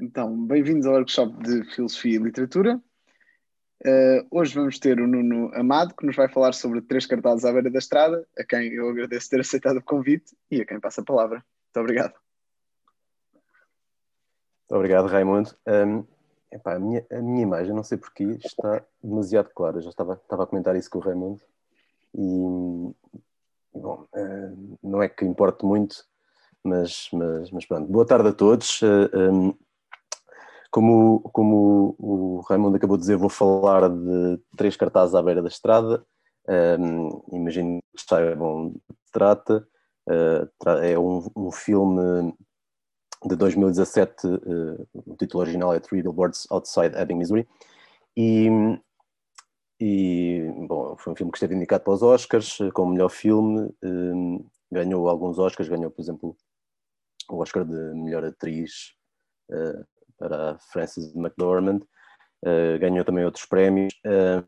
Então, bem-vindos ao workshop de Filosofia e Literatura. Uh, hoje vamos ter o Nuno Amado, que nos vai falar sobre três cartazes à beira da estrada, a quem eu agradeço ter aceitado o convite e a quem passa a palavra. Muito obrigado. Muito obrigado, Raimundo. Um, epá, a, minha, a minha imagem, não sei porquê, está demasiado clara. Já estava, estava a comentar isso com o Raimundo. E, bom, uh, não é que importe muito, mas, mas, mas pronto. Boa tarde a todos. Uh, um, como, como o Raimundo acabou de dizer, vou falar de três cartazes à beira da estrada. Um, imagino que saibam de que trata. Uh, é um, um, filme de 2017, uh, o título original é Three Billboards Outside Ebbing, Missouri. E, e bom, foi um filme que esteve indicado para os Oscars como melhor filme. Um, ganhou alguns Oscars, ganhou, por exemplo, o Oscar de melhor atriz uh, para a Frances McDormand, uh, ganhou também outros prémios. Uh,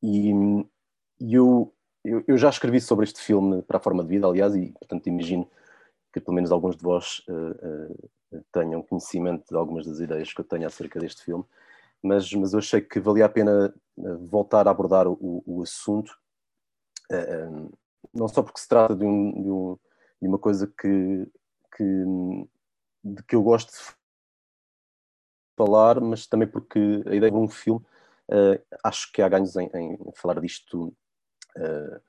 e, eu, eu, eu, já escrevi sobre este filme para a forma de vida, aliás, e portanto imagino que pelo menos alguns de vós uh, tenham conhecimento de algumas das ideias que eu tenho acerca deste filme, mas, mas eu achei que valia a pena voltar a abordar o, o assunto, não só porque se trata de, um, de, um, de uma coisa que, que, de que eu gosto falar, mas também porque a ideia de um filme, uh, acho que há ganhos em, em falar disto uh,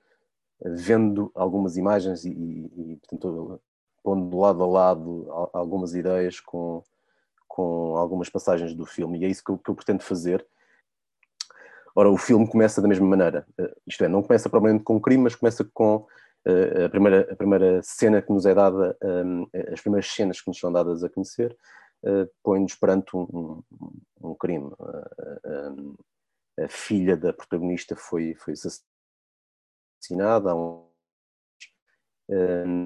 vendo algumas imagens e, e, portanto, pondo lado a lado algumas ideias com, com algumas passagens do filme, e é isso que eu, que eu pretendo fazer. Ora, o filme começa da mesma maneira, uh, isto é, não começa provavelmente com um crime, mas começa com a, primeira, a primeira cena que nos é dada, um, as primeiras cenas que nos são dadas a conhecer, põe-nos perante um, um, um crime. Uh, a filha da protagonista foi, foi assassinada um,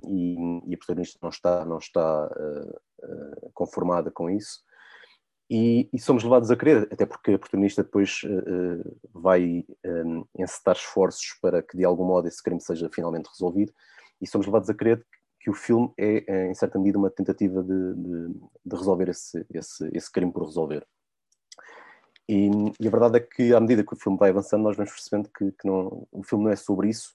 e, e, a protagonista não está, não está conformada com isso. E, e, somos levados a crer, até porque a protagonista depois uh, vai um, encetar esforços para que de algum modo esse crime seja finalmente resolvido, e somos levados a crer que o filme é, é, em certa medida, uma tentativa de, de, de resolver esse, esse, esse, crime por resolver. E, e, a verdade é que, à medida que o filme vai avançando, nós vamos percebendo que, que não, o filme não é sobre isso.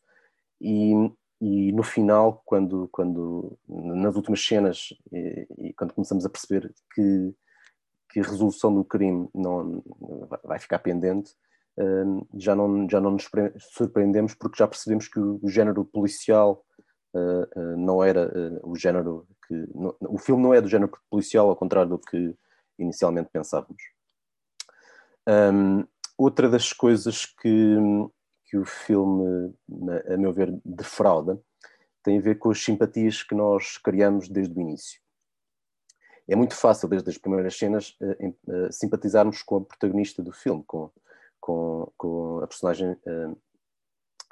E, e no final, quando, quando nas últimas cenas, e, e, quando começamos a perceber que, que a resolução do crime não vai ficar pendente, hum, já não, já não nos surpreendemos porque já percebemos que o género policial uh, não era uh, o género que. No, o filme não é do género policial, ao contrário do que inicialmente pensávamos. Um, outra das coisas que, que o filme, a meu ver, defrauda tem a ver com as simpatias que nós criamos desde o início. É muito fácil, desde as primeiras cenas, simpatizarmos com a protagonista do filme, com, com, com a personagem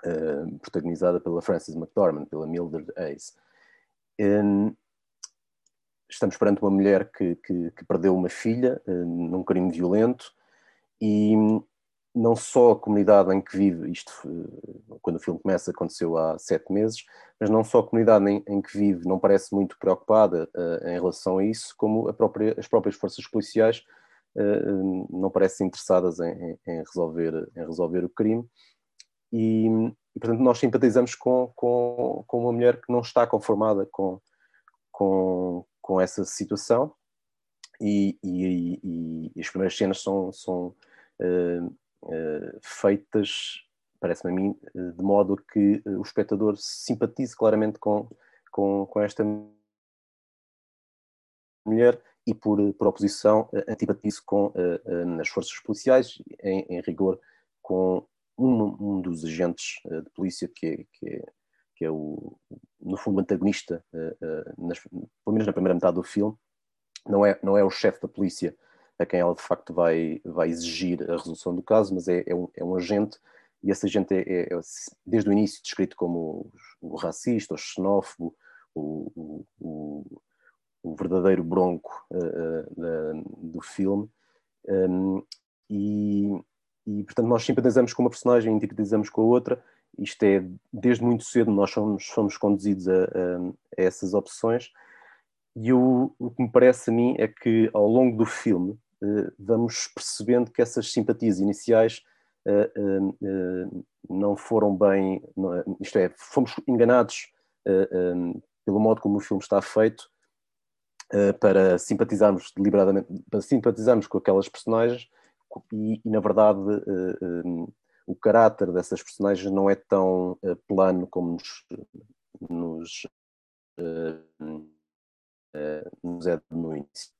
uh, protagonizada pela Frances McDormand, pela Mildred Hayes. Um, estamos perante uma mulher que, que, que perdeu uma filha uh, num crime violento e não só a comunidade em que vive, isto quando o filme começa aconteceu há sete meses, mas não só a comunidade em, em que vive não parece muito preocupada uh, em relação a isso, como própria, as próprias forças policiais uh, não parecem interessadas em, em, resolver, em resolver o crime e, e, portanto nós simpatizamos com, com, com uma mulher que não está conformada com, com, com essa situação. E, e, e, as primeiras cenas são, são uh, uh, feitas, parece-me a mim, uh, de modo que o espectador simpatize claramente com, com, com esta mulher e por, por oposição antipatize com as forças policiais, em, em rigor com um, um dos agentes uh, de polícia que é, que é, que é o, no fundo, antagonista, uh, nas, pelo menos na primeira metade do filme, não é, não é o chefe da polícia a quem ela de facto vai, vai exigir a resolução do caso, mas é, é, um, é um agente, e esse agente é, é, é desde o início descrito como o, o racista, o xenófobo, o, o, o verdadeiro bronco uh, do filme. Um, e, e portanto nós simpatizamos com uma personagem, empatizamos com a outra. Isto é, desde muito cedo nós somos, conduzidos a, a, a essas opções e o, o que me parece a mim é que ao longo do filme uh, vamos percebendo que essas simpatias iniciais uh, não foram bem, não, isto é, fomos enganados pelo modo como o filme está feito para simpatizarmos deliberadamente, para simpatizarmos com aquelas personagens e, e na verdade um, o caráter dessas personagens não é tão plano como nos, nos nos é no início.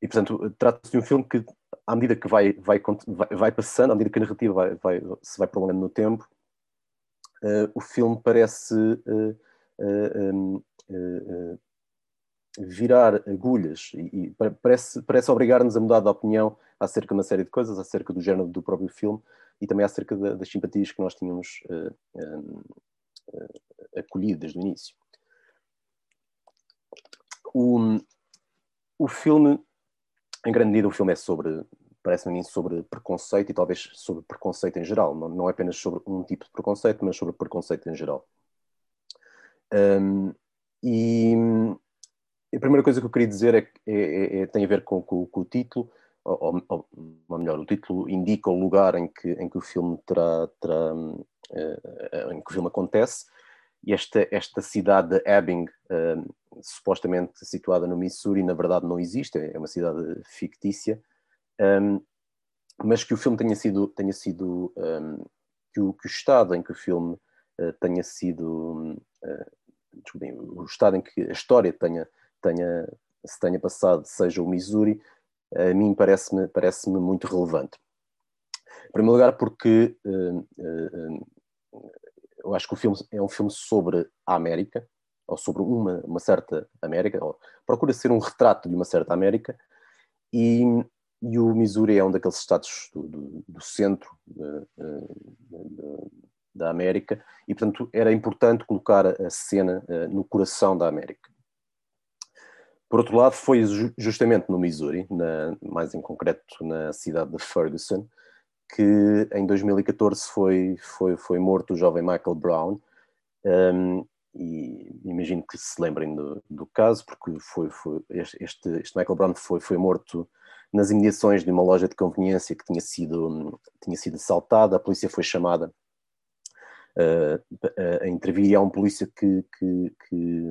E, portanto, trata-se de um filme que, à medida que vai, vai, vai, passando, à medida que a narrativa vai, vai, se vai prolongando no tempo, uh, o filme parece uh, uh, virar agulhas e, e parece, parece obrigar-nos a mudar de opinião acerca de uma série de coisas, acerca do género do próprio filme e também acerca das simpatias que nós tínhamos acolhido desde o início. O, o filme, em grande medida, o filme é sobre, parece-me a mim, sobre preconceito e talvez sobre preconceito em geral. Não, não é apenas sobre um tipo de preconceito, mas sobre preconceito em geral. Um, e a primeira coisa que eu queria dizer é, é, é, é tem a ver com, com, com o título, ou, ou, ou, melhor, o título indica o lugar em que, em que o filme terá, terá uh, em que o filme acontece, esta, esta cidade de Ebbing, uh, supostamente situada no Missouri, na verdade não existe, é uma cidade fictícia, um, mas que o filme tenha sido, tenha sido um, que, o, que, o, estado em que o filme uh, tenha sido, uh, desculpem, o estado em que a história tenha, tenha, se tenha passado seja o Missouri, a mim parece-me parece muito relevante. Em primeiro lugar, porque uh, eu acho que o filme é um filme sobre a América, ou sobre uma, uma certa América, procura ser um retrato de uma certa América, e, e o Missouri é um daqueles estados do, do, do centro de, da América, e portanto era importante colocar a cena uh, no coração da América. Por outro lado, foi justamente no Missouri, na, mais em concreto na cidade de Ferguson, que em 2014 foi, foi, foi morto o jovem Michael Brown. Um, e imagino que se lembrem do, do caso, porque foi, foi este, este, Michael Brown foi, foi morto nas imediações de uma loja de conveniência que tinha sido, tinha sido assaltada, a polícia foi chamada uh, a intervir e há um polícia que, que, que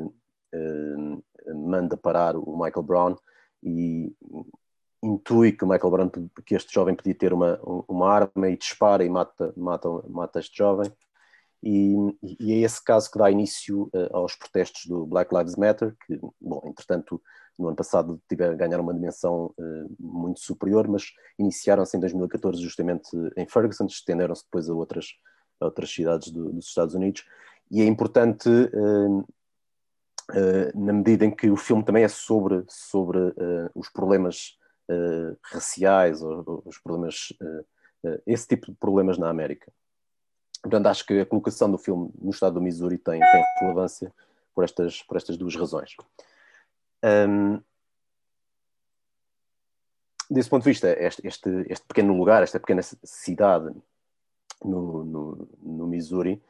uh, manda parar o Michael Brown e intui que o Michael Brown, que este jovem podia ter uma, uma arma e dispara e mata, mata, mata este jovem. E, e é esse caso que dá início uh, aos protestos do Black Lives Matter, que, bom, entretanto, no ano passado tiveram ganhar uma dimensão uh, muito superior, mas iniciaram-se em 2014 justamente em Ferguson, estenderam-se depois a outras, a outras cidades do, dos Estados Unidos, e é importante uh, na medida em que o filme também é sobre, sobre os problemas uh, raciais, os problemas, esse tipo de problemas na América. Portanto, acho que a colocação do filme no estado do Missouri tem, tem relevância por estas, por estas duas razões. Um, desse ponto de vista, este, este, este, pequeno lugar, esta pequena cidade no, no, no Missouri,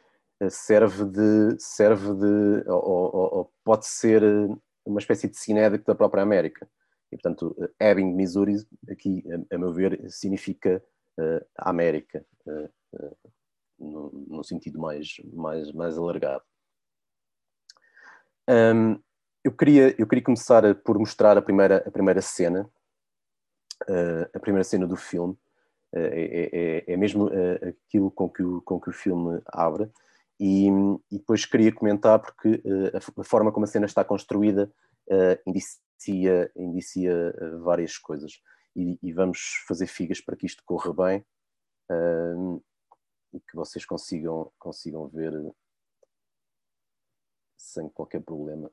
serve de, serve de ou, ou, ou, pode ser uma espécie de cinético da própria América. E, portanto, Ebbing, Missouri, aqui, a, a meu ver, significa uh, América, uh, uh, no, sentido mais, mais, mais alargado. Um, eu, queria, eu queria começar por mostrar a primeira, a primeira cena, a primeira cena do filme, é, é, é, mesmo aquilo com que, o, com que o filme abre, e, e depois queria comentar porque a, a, forma como a cena está construída indicia indicia, indicia eh, várias coisas. E, e, vamos fazer figas para que isto corra bem uh, e que vocês consigam, consigam ver sem qualquer problema.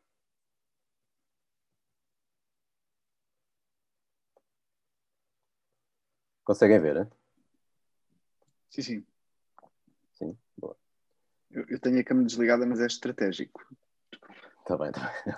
Conseguem ver, hein? Sim, sim. Eu, eu tenho a câmera desligada, mas é estratégico. Está bem, está bem.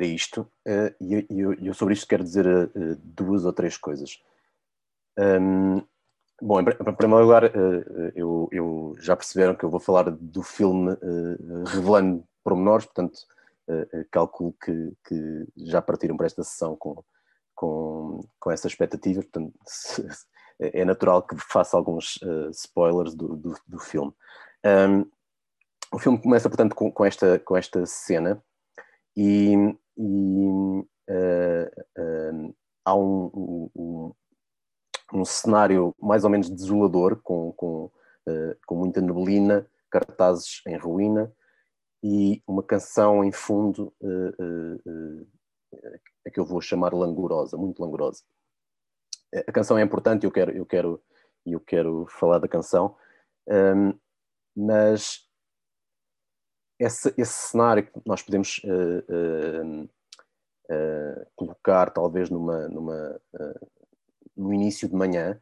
Era, isto, e eu, eu, sobre isto quero dizer duas ou três coisas. Um, bom, em primeiro lugar, eu, eu, já perceberam que eu vou falar do filme revelando pormenores, portanto, calculo que, que já partiram para esta sessão com, com, com essa expectativa, portanto, é natural que faça alguns spoilers do, do, do filme. Um, o filme começa, portanto, com, com, esta, com esta cena e, e uh, uh, há um, um, um, cenário mais ou menos desolador, com, com, uh, com muita neblina, cartazes em ruína e uma canção em fundo a que eu vou chamar langorosa, muito langorosa. A canção é importante, eu quero, eu quero, eu quero falar da canção, mas esse, esse cenário que nós podemos uh, uh, uh, colocar talvez numa, numa no início de manhã,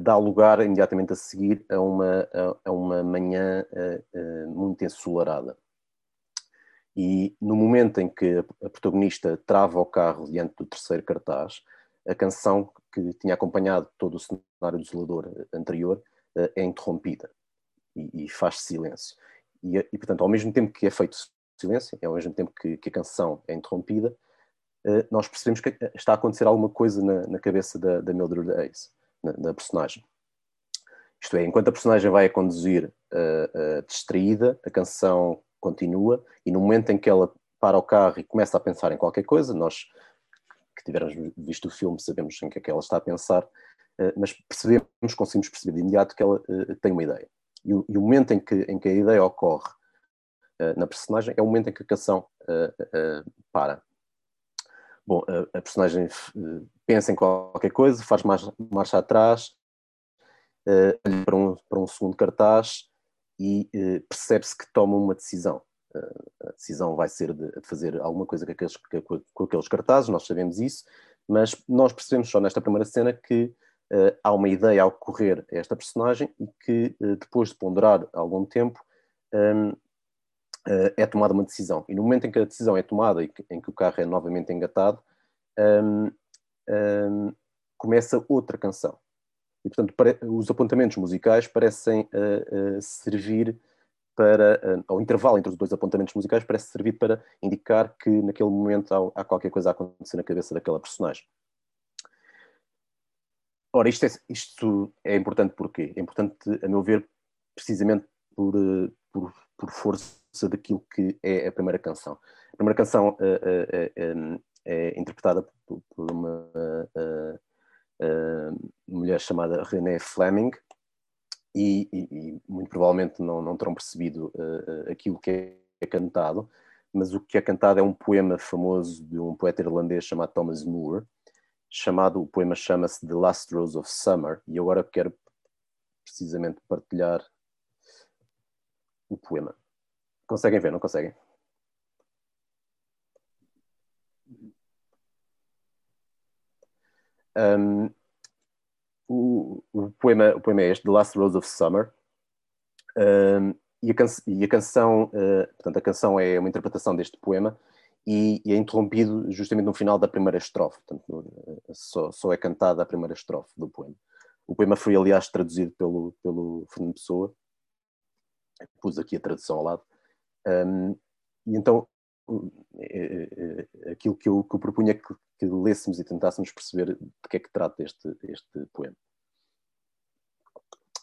dá lugar imediatamente a seguir a uma, a, a uma manhã muito ensolarada. E no momento em que a protagonista trava o carro diante do terceiro cartaz, a canção que tinha acompanhado todo o cenário desolador anterior é interrompida e, e faz silêncio. E, e, portanto, ao mesmo tempo que é feito silêncio, ao mesmo tempo que, que a canção é interrompida, uh, nós percebemos que está a acontecer alguma coisa na, na cabeça da, da Mildred Ace, na, da personagem. Isto é, enquanto a personagem vai a conduzir uh, uh, distraída, a canção continua, e no momento em que ela para o carro e começa a pensar em qualquer coisa, nós que tivermos visto o filme sabemos em que é que ela está a pensar, mas percebemos, conseguimos perceber de imediato que ela tem uma ideia. E o, e o momento em que, em que a ideia ocorre uh, na personagem é o momento em que a canção uh, uh, para. Bom, a, a personagem pensa em qualquer coisa, faz marcha, marcha atrás, olha para um, para um segundo cartaz e percebe-se que toma uma decisão. a decisão vai ser de, de fazer alguma coisa com aqueles, com aqueles cartazes, nós sabemos isso, mas nós percebemos só nesta primeira cena que uh, há uma ideia a ocorrer a esta personagem e que, uh, depois de ponderar algum tempo, um, uh, eh, é tomada uma decisão. E no momento em que a decisão é tomada e que, em que o carro é novamente engatado, um, um, começa outra canção. E, portanto, para, os apontamentos musicais parecem servir para, ao intervalo entre os dois apontamentos musicais, parece servir para indicar que naquele momento há, há qualquer coisa a acontecer na cabeça daquela personagem. Ora, isto é, isto é importante porquê? É importante, a meu ver, precisamente por, eh, por, por força daquilo que é a primeira canção. A primeira canção uh, uh, uh, é interpretada por, por uma mulher chamada René Fleming e, e, e, muito provavelmente não, não terão percebido aquilo que é, é cantado, mas o que é cantado é um poema famoso de um poeta irlandês chamado Thomas Moore, chamado, o poema chama-se The Last Rose of Summer, e agora quero precisamente partilhar o poema. Conseguem ver, não conseguem? Um, o, o, poema, o poema é este, The Last Rose of Summer, um, e, a e, a canção, uh, portanto, a canção é uma interpretação deste poema, e, e, é interrompido justamente no final da primeira estrofe, portanto, só, só, é cantada a primeira estrofe do poema. O poema foi, aliás, traduzido pelo, pelo Fernando Pessoa, pus aqui a tradução ao lado, um, e então é, é, aquilo que eu, que eu propunha que, que lêssemos e tentássemos perceber de que é que trata este, este poema.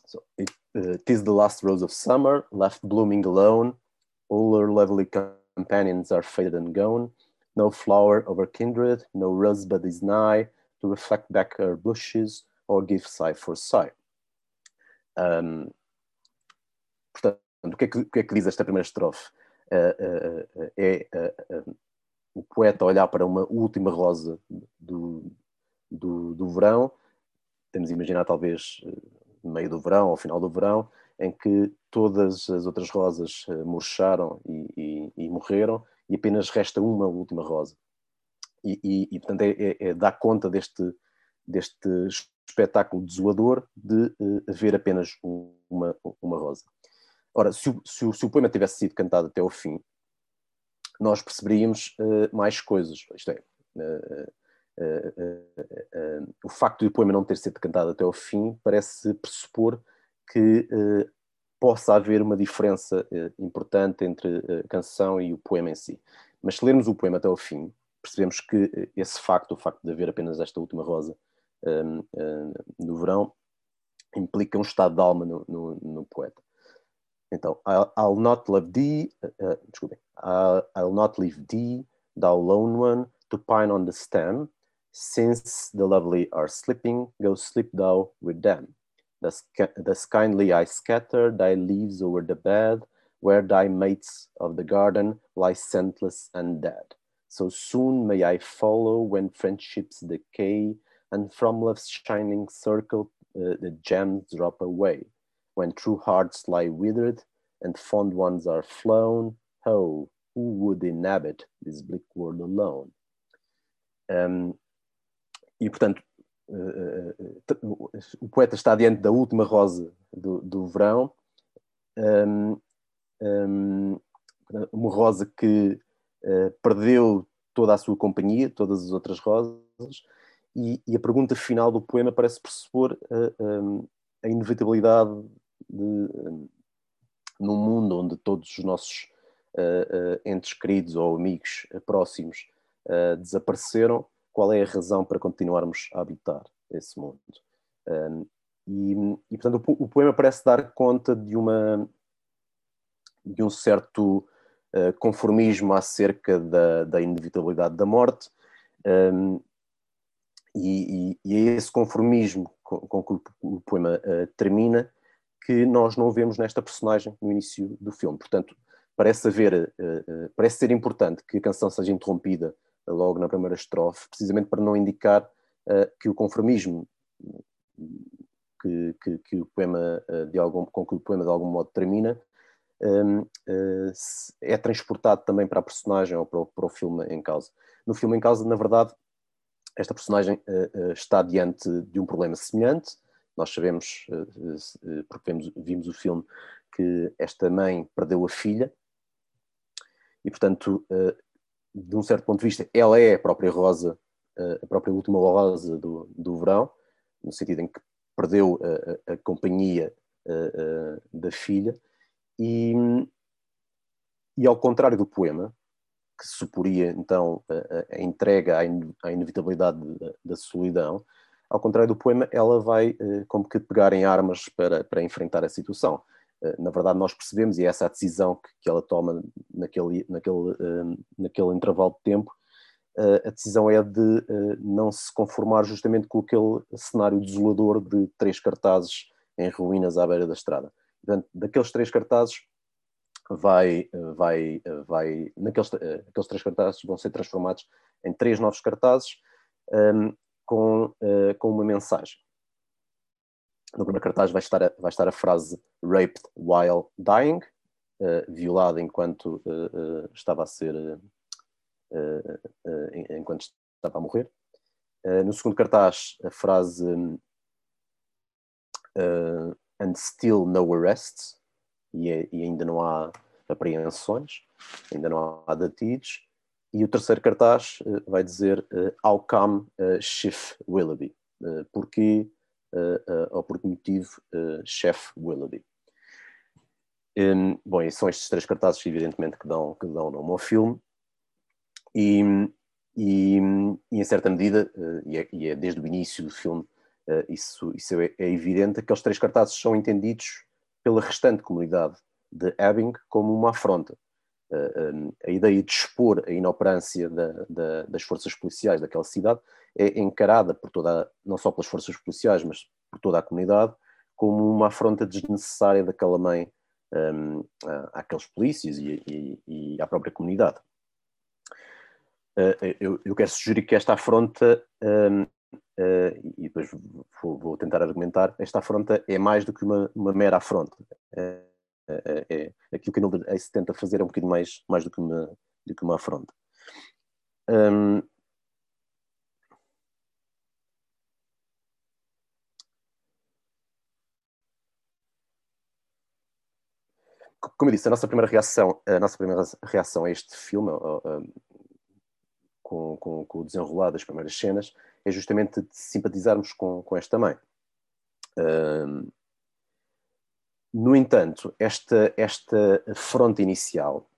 So, it, uh, Tis the last rose of summer, left blooming alone, all her lovely companions are faded and gone. No flower of her kindred, no rosebud is nigh to reflect back her blushes or give sigh for sigh. Um, portanto, o que, é que, o que, é que, diz esta primeira estrofe? Uh, uh, é o poeta olhar para uma última rosa do, do, do verão, temos a imaginar talvez no meio do verão, ao final do verão, em que todas as outras rosas uh, murcharam e, e, e, morreram e apenas resta uma última rosa. E, e, e portanto, é, é, é dar conta deste, deste espetáculo desolador de uh, haver apenas uma, uma rosa. Ora, se o, se, o, se o, poema tivesse sido cantado até ao fim, nós perceberíamos mais coisas. Isto é, o facto de o poema não ter sido cantado até ao fim parece pressupor que possa haver uma diferença importante entre a canção e o poema em si. Mas se lermos o poema até ao fim, percebemos que esse facto, o facto de haver apenas esta última rosa um, um, no verão, implica um estado de alma no, no, no poeta. Então, I'll, I'll not love thee, uh, desculpem, I'll, I'll, not leave thee, thou lone one, to pine on the stem, since the lovely are sleeping, go sleep thou with them. Thus, kindly I scatter thy leaves over the bed, where thy mates of the garden lie scentless and dead. So soon may I follow when friendships decay, and from love's shining circle uh, the gems drop away. When true hearts lie withered and fond ones are flown, oh, who would inhabit this bleak world alone? Um, e portanto, o poeta está diante da última rosa do, do verão, um, um, uma rosa que uh, perdeu toda a sua companhia, todas as outras rosas, e, e a pergunta final do poema parece pressupor uh, um, a inevitabilidade de, um, num mundo onde todos os nossos uh, uh, entes queridos ou amigos próximos desapareceram, qual é a razão para continuarmos a habitar esse mundo? Um, e, e, portanto, o, o, poema parece dar conta de uma de um certo conformismo acerca da, da inevitabilidade da morte, um, e, e, é esse conformismo com, com que o, poema uh, termina que nós não vemos nesta personagem no início do filme. Portanto, parece haver, uh, uh, parece ser importante que a canção seja interrompida logo na primeira estrofe, precisamente para não indicar que o conformismo que, que, que, o poema de algum, com que o poema de algum modo termina um, é transportado também para a personagem ou para o, para o filme em causa. No filme em causa, na verdade, esta personagem uh, uh, está diante de um problema semelhante. Nós sabemos, uh, porque vimos, o filme, que esta mãe perdeu a filha e, portanto, de um certo ponto de vista, ela é a própria Rosa, a própria última Rosa do, do verão, no sentido em que perdeu a, a companhia da filha e, e ao contrário do poema, que suporia então a, a entrega à, in, à inevitabilidade da, da, solidão, ao contrário do poema, ela vai como que pegar em armas para, para enfrentar a situação. Uh, na verdade, nós percebemos, e é essa a decisão que, que ela toma naquele, naquele, uh, naquele intervalo de tempo, a decisão é de não se conformar justamente com aquele cenário desolador de três cartazes em ruínas à beira da estrada. Portanto, daqueles três cartazes, vai, vai, vai naqueles aqueles três cartazes vão ser transformados em três novos cartazes um, com, uh, com uma mensagem. No primeiro cartaz vai estar a, vai estar a frase raped while dying, uh, violada enquanto uh, estava a ser enquanto estava a morrer. no segundo cartaz a frase and still no arrests, e, é, e ainda não há apreensões, ainda não há detidos. E o terceiro cartaz uh, vai dizer uh, How come uh, Chief Willoughby? Uh, porquê ou por que motivo Chef Willoughby? Um, bom, e são estes três cartazes, evidentemente, que dão, que dão nome ao filme. E, e, e em certa medida, e é, e, é, desde o início do filme, isso, isso é, é evidente, aqueles três cartazes são entendidos pela restante comunidade de Ebbing como uma afronta. A ideia de expor a inoperância da, da, das forças policiais daquela cidade é encarada por toda, não só pelas forças policiais, mas por toda a comunidade, como uma afronta desnecessária daquela mãe um, àqueles polícias e, e, e, à própria comunidade. Uh, eu, eu, quero sugerir que esta afronta um, uh, e depois vou, vou, tentar argumentar, esta afronta é mais do que uma, uma mera afronta. Uh, é, é, aquilo que a Nilda Ace tenta fazer é um bocadinho mais, mais do, que uma, do que uma afronta. Um, como eu disse, a nossa primeira reação, a nossa primeira reação a este filme, com, com, com o desenrolar das primeiras cenas, é justamente de simpatizarmos com, com esta mãe. No entanto, esta, esta fronte inicial,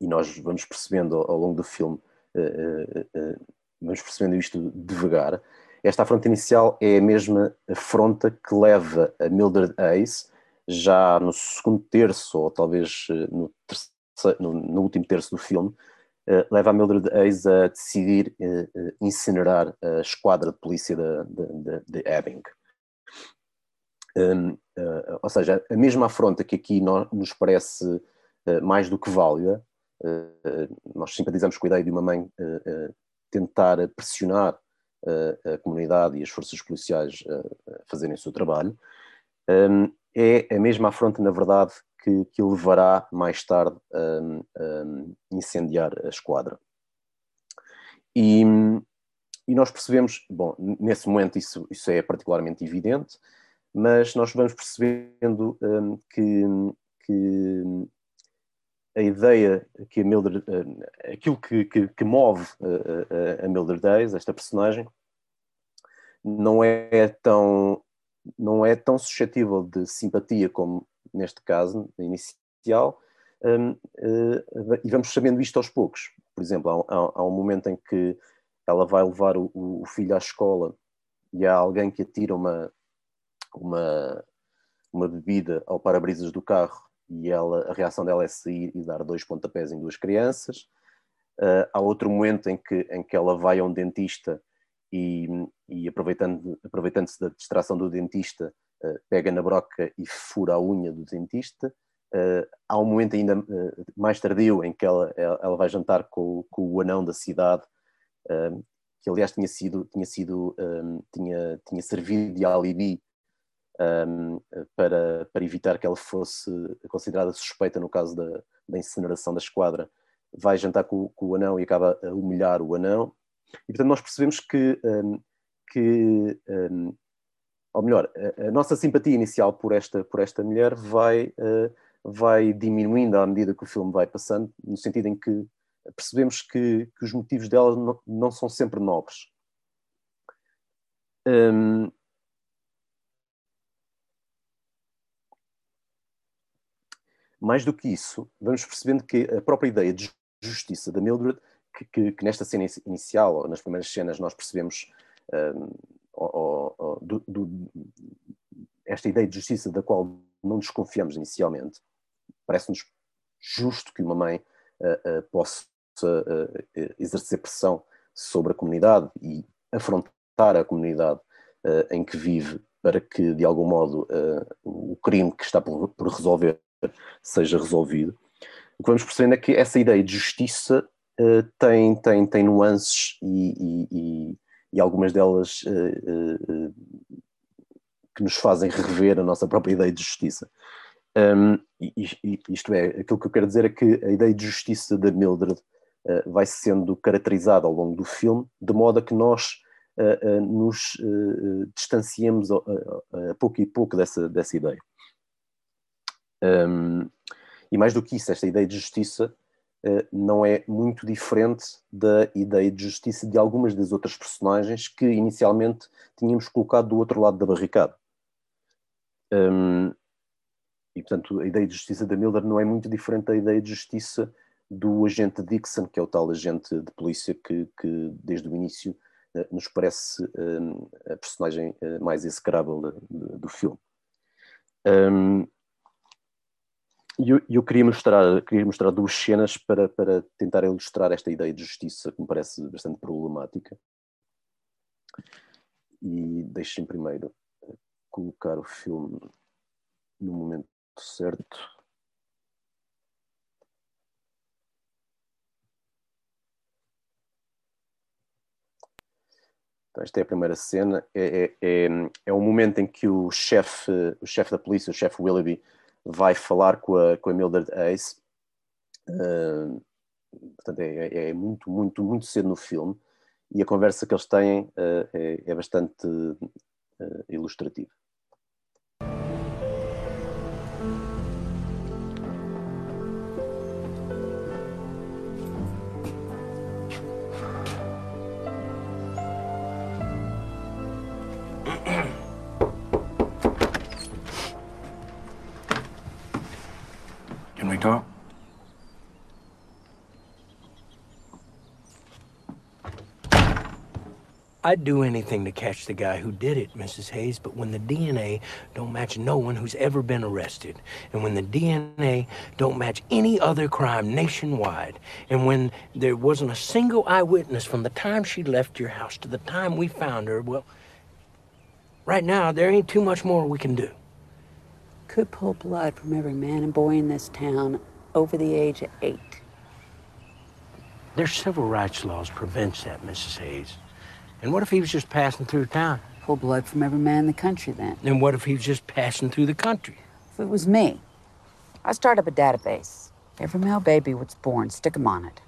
e nós vamos percebendo ao, longo do filme, uh, uh, uh, vamos percebendo isto devagar, esta afronta inicial é a mesma afronta que leva a Mildred Ace, já no segundo terço, ou talvez eh, no, terceiro, no, no último terço do filme, leva a Mildred Ace a decidir incinerar a esquadra de polícia de, de, de Ebbing. Um, uh, ou seja, a mesma afronta que aqui nos parece mais do que válida, nós simpatizamos com a ideia de uma mãe tentar pressionar a comunidade e as forças policiais a fazerem o seu trabalho, um, é a mesma afronta, na verdade, que, que levará mais tarde a incendiar a esquadra. E, e, nós percebemos, bom, nesse momento isso, isso é particularmente evidente, mas nós vamos percebendo um, que, que a ideia que a Mildred, uh, aquilo que, que, que move uh, a Mildred Days, esta personagem, não é tão não é tão suscetível de simpatia como neste caso inicial um, uh, e vamos sabendo isto aos poucos. Por exemplo, há, há, há um momento em que ela vai levar o, o, filho à escola e há alguém que atira uma, uma, uma bebida ao para-brisas do carro e ela, a reação dela é sair e dar dois pontapés em duas crianças. Uh, há outro momento em que, em que ela vai a um dentista e, e aproveitando, aproveitando-se da distração do dentista, uh, pega na broca e fura a unha do dentista. Uh, há um momento ainda mais tardio em que ela, ela vai jantar com, com o anão da cidade, que aliás tinha sido, tinha sido, um, tinha, tinha servido de alibi um, para, para evitar que ela fosse considerada suspeita no caso da, da incineração da esquadra, vai jantar com, com, o anão e acaba a humilhar o anão. E portanto nós percebemos que, um, que um, ou melhor, a, a, nossa simpatia inicial por esta, por esta mulher vai, uh, vai diminuindo à medida que o filme vai passando, no sentido em que percebemos que, que os motivos dela não, não são sempre nobres. Um, Mais do que isso, vamos percebendo que a própria ideia de justiça da Mildred, que, que, que nesta cena inicial, ou nas primeiras cenas, nós percebemos um, ou, ou, do, do, esta ideia de justiça da qual não desconfiamos inicialmente, parece-nos justo que uma mãe uh, uh, possa uh, exercer pressão sobre a comunidade e afrontar a comunidade em que vive para que, de algum modo, o crime que está por, por resolver seja resolvido. O que vamos percebendo é que essa ideia de justiça uh, tem, tem, tem nuances e, e, e algumas delas uh, uh, que nos fazem rever a nossa própria ideia de justiça. Um, isto é, aquilo que eu quero dizer é que a ideia de justiça da Mildred vai sendo caracterizada ao longo do filme, de modo a que nós nos distanciemos a, a, a pouco e pouco dessa, dessa ideia. Um, e mais do que isso, esta ideia de justiça uh, não é muito diferente da ideia de justiça de algumas das outras personagens que inicialmente tínhamos colocado do outro lado da barricada. Um, e portanto, a ideia de justiça da Miller não é muito diferente da ideia de justiça do agente Dixon, que é o tal agente de polícia que, que desde o início uh, nos parece a personagem uh, mais execrável do filme. Um, e eu, eu, queria, mostrar, queria mostrar duas cenas para, para tentar ilustrar esta ideia de justiça que me parece bastante problemática. E deixem primeiro colocar o filme no momento certo. Então, esta é a primeira cena. É, é, é, é um momento em que o chefe o chefe da polícia, o chefe Willoughby, vai falar com a, com a Mildred Ace. Uh, portanto, é, é, é, muito, muito, muito cedo no filme e a conversa que eles têm uh, é, é, bastante uh, ilustrativa. I'd do anything to catch the guy who did it, Mrs. Hayes, but when the DNA don't match no one who's ever been arrested, and when the DNA don't match any other crime nationwide, and when there wasn't a single eyewitness from the time she left your house to the time we found her, well, right now, there ain't too much more we can do. Could pull blood from every man and boy in this town over the age of eight. Their civil rights laws prevents that, Mrs. Hayes. And what if he was just passing through town? Pull blood from every man in the country then. And what if he was just passing through the country? If it was me, I'd start up a database. Every male baby was born, stick him on it.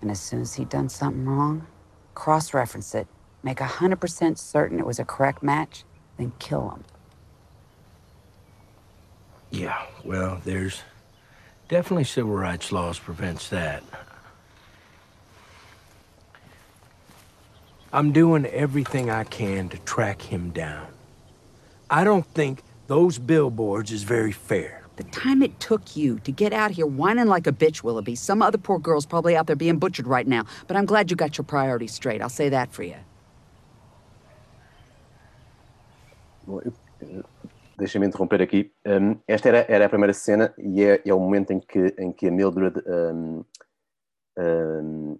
And as soon as he'd done something wrong, cross-reference it, make 100% certain it was a correct match, then kill him. Yeah, well, there's definitely civil rights laws prevents that. I'm doing everything I can to track him down. I don't think those billboards is very fair. The time it took you to get out here whining like a bitch, Willoughby, some other poor girl's probably out there being butchered right now. But I'm glad you got your priorities straight. I'll say that for you. Deixa-me interromper aqui. Um, esta era, era a primeira cena e é, é o momento em que, em que a Mildred um, um,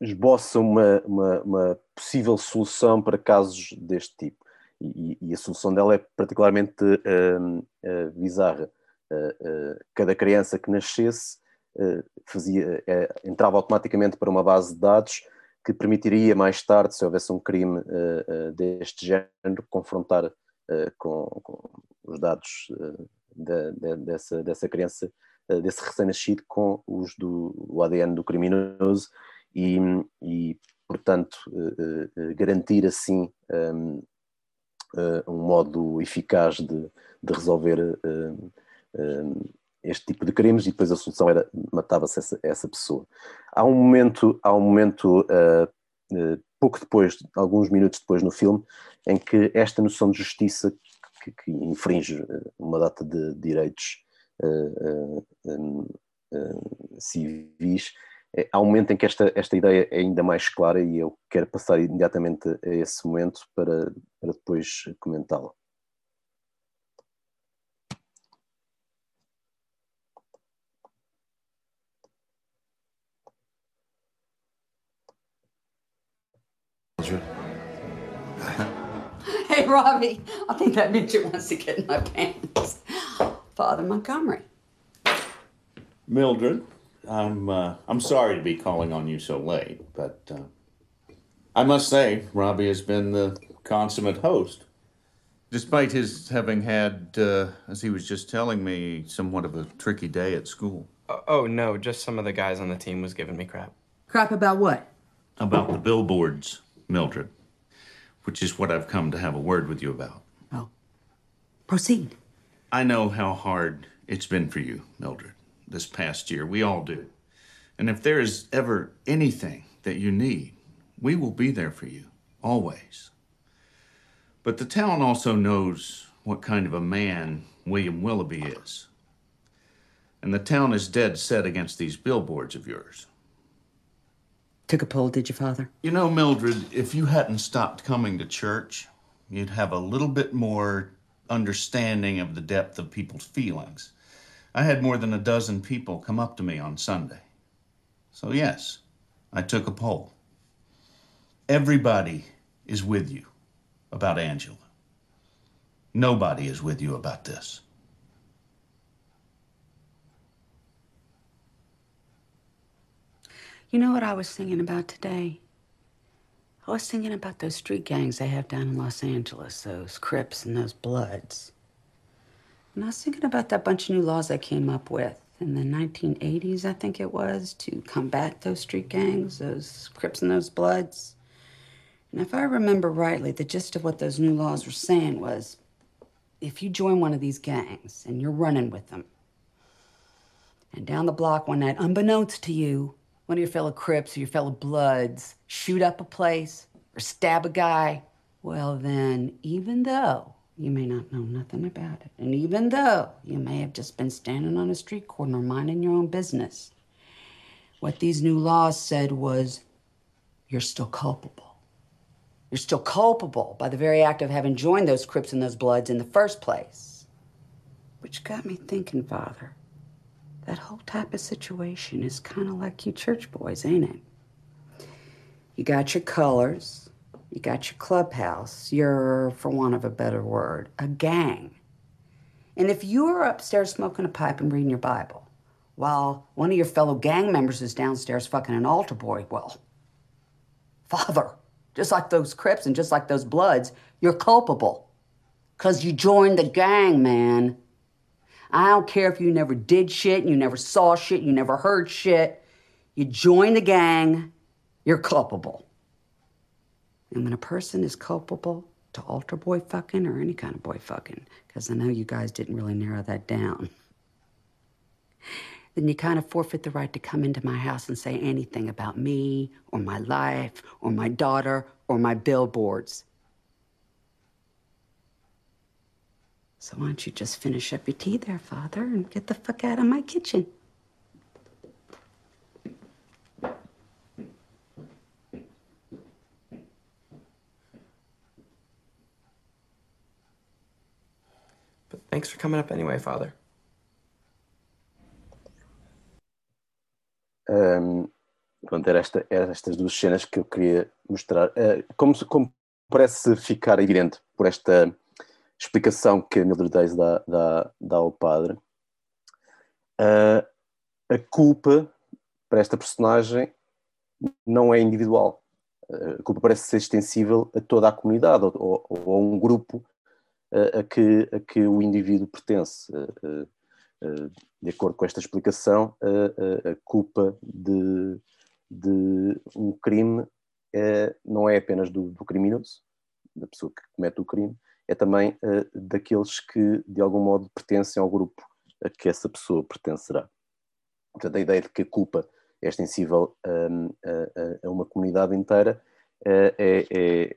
esboça uma, uma, uma, possível solução para casos deste tipo. E, e a solução dela é particularmente uh, uh, bizarra. Uh, cada criança que nascesse fazia, entrava automaticamente para uma base de dados que permitiria mais tarde, se houvesse um crime deste género, confrontar com, com, os dados de, de, dessa, dessa criança, desse recém-nascido, com os do ADN do criminoso e, e portanto, eh, eh, garantir assim um, eh, um modo eficaz de, de resolver este tipo de crimes e depois a solução era matava-se essa, essa, pessoa. Há um momento, há um momento pouco depois, alguns minutos depois no filme, em que esta noção de justiça que, que infringe uma data de direitos civis é, há um momento em que esta, esta ideia é ainda mais clara e eu quero passar imediatamente a esse momento para, para depois comentá-lo. Hey, Robbie, I think that midget wants to get in my pants. Father Montgomery. Mildred. I'm uh, I'm sorry to be calling on you so late, but uh, I must say Robbie has been the consummate host, despite his having had, uh, as he was just telling me, somewhat of a tricky day at school. Oh, oh no, just some of the guys on the team was giving me crap. Crap about what? About the billboards, Mildred, which is what I've come to have a word with you about. Oh, proceed. I know how hard it's been for you, Mildred this past year. We all do. And if there is ever anything that you need, we will be there for you, always. But the town also knows what kind of a man William Willoughby is. And the town is dead set against these billboards of yours. Took a poll, did you, Father? You know, Mildred, if you hadn't stopped coming to church, you'd have a little bit more understanding of the depth of people's feelings. I had more than a dozen people come up to me on Sunday. So, yes, I took a poll. Everybody is with you about Angela. Nobody is with you about this. You know what I was thinking about today? I was thinking about those street gangs they have down in Los Angeles, those Crips and those Bloods. And I was thinking about that bunch of new laws I came up with in the 1980s, I think it was, to combat those street gangs, those Crips and those Bloods. And if I remember rightly, the gist of what those new laws were saying was if you join one of these gangs and you're running with them, and down the block one night, unbeknownst to you, one of your fellow Crips or your fellow Bloods shoot up a place or stab a guy, well, then, even though you may not know nothing about it. And even though you may have just been standing on a street corner minding your own business, what these new laws said was you're still culpable. You're still culpable by the very act of having joined those Crips and those Bloods in the first place. Which got me thinking, Father, that whole type of situation is kind of like you church boys, ain't it? You got your colors, you got your clubhouse, you're, for want of a better word, a gang. And if you're upstairs smoking a pipe and reading your Bible, while one of your fellow gang members is downstairs fucking an altar boy, well, Father, just like those Crips and just like those Bloods, you're culpable. Because you joined the gang, man. I don't care if you never did shit, and you never saw shit, you never heard shit. You joined the gang, you're culpable. And when a person is culpable to altar boy fucking or any kind of boy fucking, because I know you guys didn't really narrow that down, then you kind of forfeit the right to come into my house and say anything about me or my life or my daughter or my billboards. So why don't you just finish up your tea there, Father, and get the fuck out of my kitchen? Thanks for coming up anyway, Father. Um, pronto, era, esta, era estas duas cenas que eu queria mostrar. Uh, como, como parece ficar evidente por esta explicação que a Mildred Days dá, dá, dá ao padre, uh, a culpa para esta personagem não é individual. Uh, a culpa parece ser extensível a toda a comunidade ou, ou a um grupo a, que, a que o indivíduo pertence. de acordo com esta explicação, a, culpa de, de um crime é, não é apenas do, do criminoso, da pessoa que comete o crime, é também uh, daqueles que de algum modo pertencem ao grupo a que essa pessoa pertencerá. Portanto, a ideia de que a culpa é extensível um, a, a, uma comunidade inteira uh, é, é,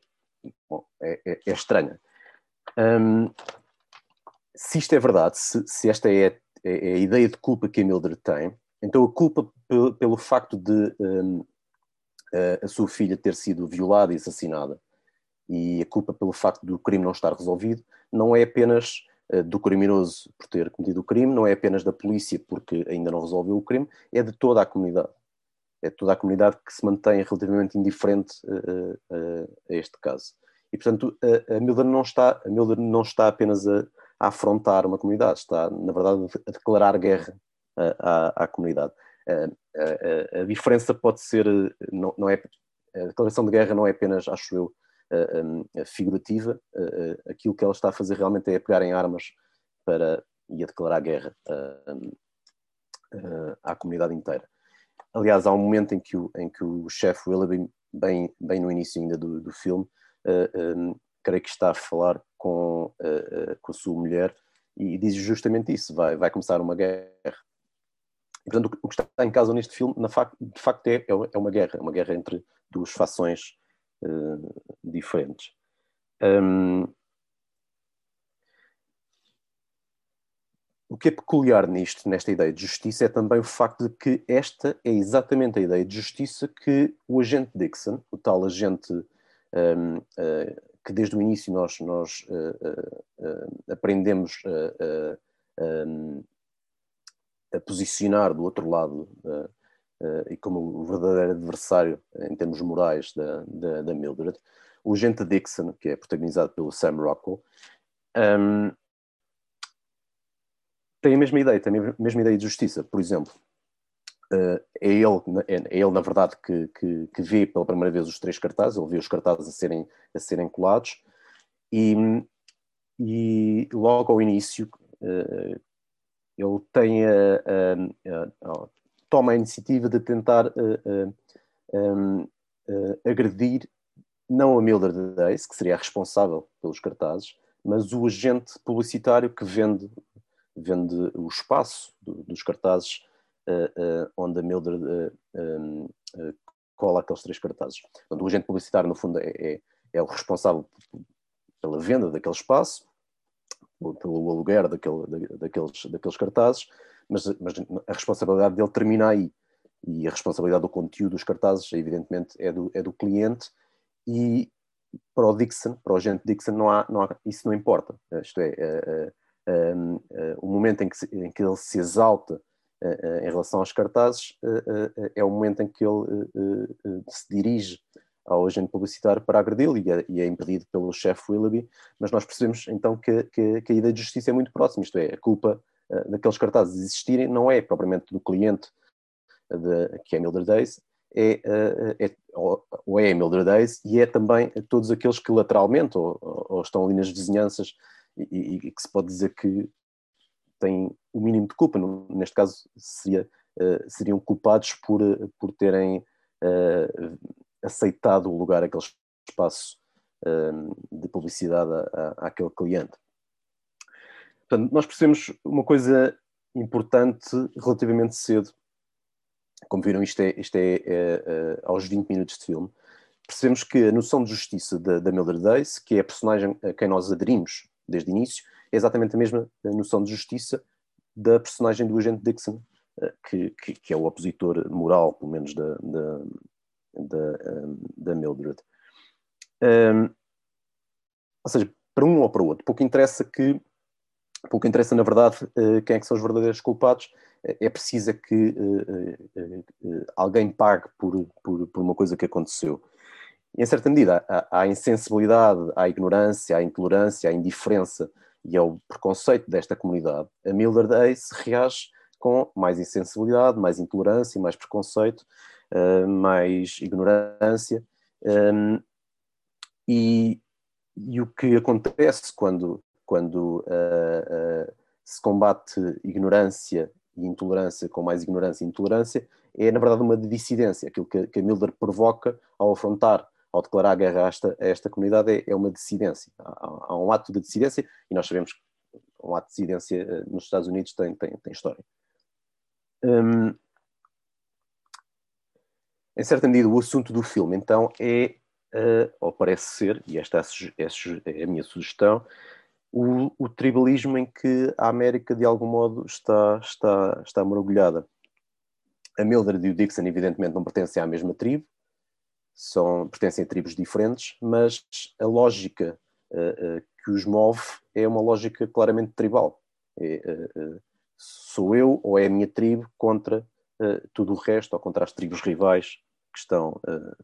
é, é, é, estranha. Um, se isto é verdade, se, se esta é, é, é, a ideia de culpa que a Mildred tem, então a culpa pelo, facto de um, a, sua filha ter sido violada e assassinada e a culpa pelo facto do crime não estar resolvido não é apenas uh, do criminoso por ter cometido o crime, não é apenas da polícia porque ainda não resolveu o crime, é de toda a comunidade. É toda a comunidade que se mantém relativamente indiferente uh, uh, a este caso. E, portanto, a, a Mildred não está, a Mildred não está apenas a, a, afrontar uma comunidade, está, na verdade, a declarar guerra à, à comunidade. A, a, diferença pode ser, não, não é, a declaração de guerra não é apenas, acho eu, figurativa, aquilo que ela está a fazer realmente é pegar em armas para, e a declarar guerra à comunidade inteira. Aliás, há um momento em que o, em que o chefe Willoughby, bem, bem no início ainda do, do filme, uh, creio que está a falar com, uh, com a sua mulher e diz justamente isso, vai, vai começar uma guerra. E, portanto, o que está em causa neste filme, facto, de facto, é, é uma guerra, uma guerra entre duas fações uh, diferentes. Um, o que é peculiar nisto, nesta ideia de justiça, é também o facto de que esta é exatamente a ideia de justiça que o agente Dixon, o tal agente um, uh, eh, que desde o início nós, nós uh, uh, aprendemos a posicionar do outro lado e como o verdadeiro adversário em termos morais da, da, da, Mildred, o agente Dixon, que é protagonizado pelo Sam Rockwell, um, tem a mesma ideia, tem a mesma ideia de justiça. Por exemplo, é, ele, é, é, ele, na verdade, que, que, que, vê pela primeira vez os três cartazes, ele vê os cartazes a serem, a serem colados, e, e logo ao início uh, ele tem a, a, a, toma a iniciativa de tentar uh, agredir não a Mildred Dace, que seria a responsável pelos cartazes, mas o agente publicitário que vende, vende o espaço do, dos cartazes onde a Mildred um, cola aqueles três cartazes. Portanto, o agente publicitário, no fundo, é, é, é o responsável pela venda daquele espaço, pelo aluguer daquele, daqueles, daqueles cartazes, mas, mas a responsabilidade dele termina aí. e a responsabilidade do conteúdo dos cartazes, evidentemente, é do, é do cliente e para o Dixon, para o agente Dixon, não há, não há, isso não importa. Isto é, uh, uh, o momento em que, em que ele se exalta em relação aos cartazes é o momento em que ele se dirige ao agente publicitário para agredi-lo e, é, e, é impedido pelo chefe Willoughby, mas nós percebemos então que, que, que, a ideia de justiça é muito próxima, isto é, a culpa daqueles cartazes existirem não é propriamente do cliente, de, que é Mildred Days, é, é, ou é Mildred Days e é também todos aqueles que lateralmente ou, ou estão ali nas vizinhanças e, e, que se pode dizer que têm o mínimo de culpa, neste caso seria, uh, seriam culpados por, por terem aceitado o lugar, aquele espaço um, de publicidade àquele cliente. Portanto, nós percebemos uma coisa importante relativamente cedo. Como viram, isto é, isto é, é, é aos 20 minutos de filme. Percebemos que a noção de justiça da, da Mildred Dace, que é a personagem a quem nós aderimos desde o início, é exatamente a mesma noção de justiça da personagem do agente Dixon, eh, que, que, que é o opositor moral, pelo menos, da, da, da, da Mildred. Um, ou seja, para um ou para o outro, pouco interessa que pouco interessa na verdade eh, quem é que são os verdadeiros culpados, é preciso é que eh, eh, alguém pague por, por, por, uma coisa que aconteceu. E, em certa medida, há, há insensibilidade, há ignorância, há intolerância, há indiferença e ao preconceito desta comunidade. A Mildred Ace reage com mais insensibilidade, mais intolerância, mais preconceito, uh, mais ignorância. Um, e, e, o que acontece quando, quando uh, uh, se combate ignorância e intolerância com mais ignorância e intolerância é, na verdade, uma dissidência. Aquilo que, que a Milder provoca ao afrontar, ao declarar guerra a esta, a esta comunidade, é, é uma dissidência. Há, há, um ato de dissidência e nós sabemos que um ato de dissidência nos Estados Unidos tem, tem, tem história. Um, em certa medida, o assunto do filme, então, é, uh, ou parece ser, e esta é a, é a minha sugestão, o, o, tribalismo em que a América, de algum modo, está, está, está mergulhada. A Mildred e o Dixon, evidentemente, não pertencem à mesma tribo, são, pertencem a tribos diferentes, mas a lógica uh, uh, que os move é uma lógica claramente tribal. É, sou eu ou é a minha tribo contra uh, tudo o resto, ou contra as tribos rivais que estão, uh,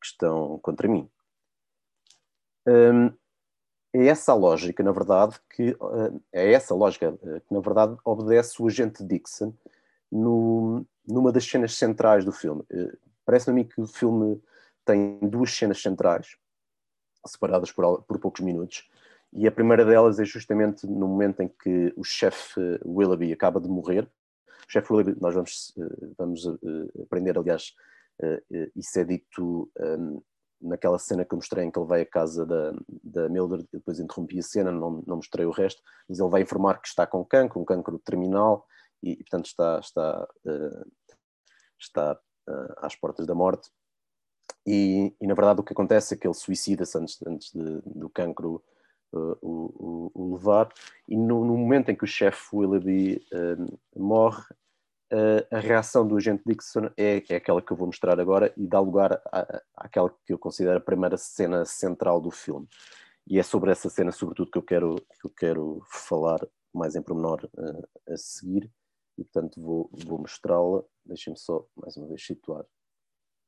que estão contra mim. Um, é essa lógica, na verdade, que uh, é essa lógica que, na verdade, obedece o agente Dixon no, numa das cenas centrais do filme. Parece-me a mim que o filme tem duas cenas centrais, separadas por, por poucos minutos, e a primeira delas é justamente no momento em que o chefe Willoughby acaba de morrer. O chefe Willoughby, nós vamos, eh, vamos eh, aprender, aliás, eh, isso é dito um, naquela cena que eu mostrei em que ele vai à casa da, da Mildred, depois interrompi a cena, não, não mostrei o resto, mas ele vai informar que está com cancro, um cancro terminal, e, e portanto está, está, está às portas da morte. E, e, na verdade o que acontece é que ele suicida-se antes, antes de, do cancro uh, o, o, levar, e no, no, momento em que o chefe Willoughby uh, morre, uh, a reação do agente Dixon é, é, aquela que eu vou mostrar agora e dá lugar à, àquela que eu considero a primeira cena central do filme. E é sobre essa cena, sobretudo, que eu quero, que eu quero falar mais em pormenor a seguir, e portanto vou, vou mostrá-la. Deixem-me só mais uma vez situar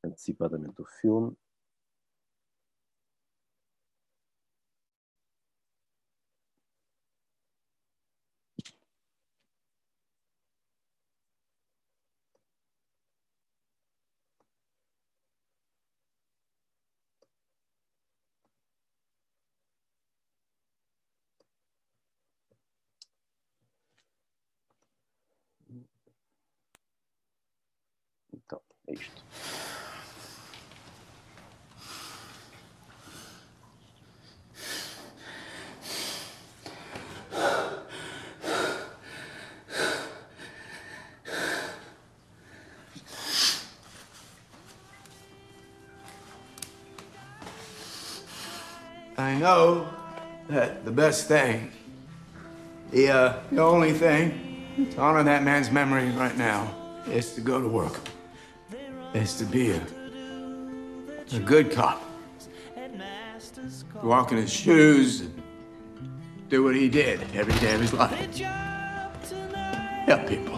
antecipadamente o filme. É isto. Know that the best thing, the, uh, the only thing to honor that man's memory right now is to go to work. is to be a, a good cop. Walk in his shoes and do what he did every day of his life. Help people.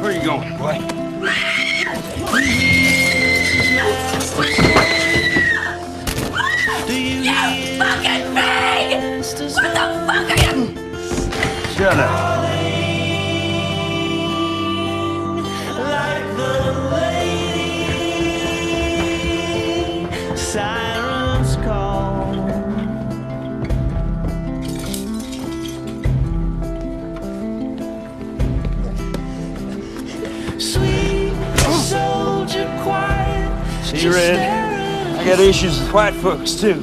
Where you going, boy? Do you fucking? What the fuck are you? Shut up. Red, staring I got issues with white folks, too.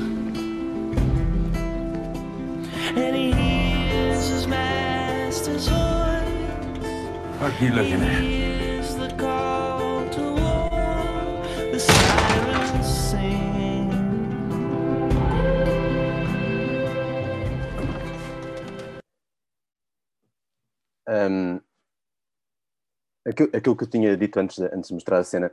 What are you looking at? Um, aquilo, aquilo que eu tinha dito antes de, antes de mostrar a cena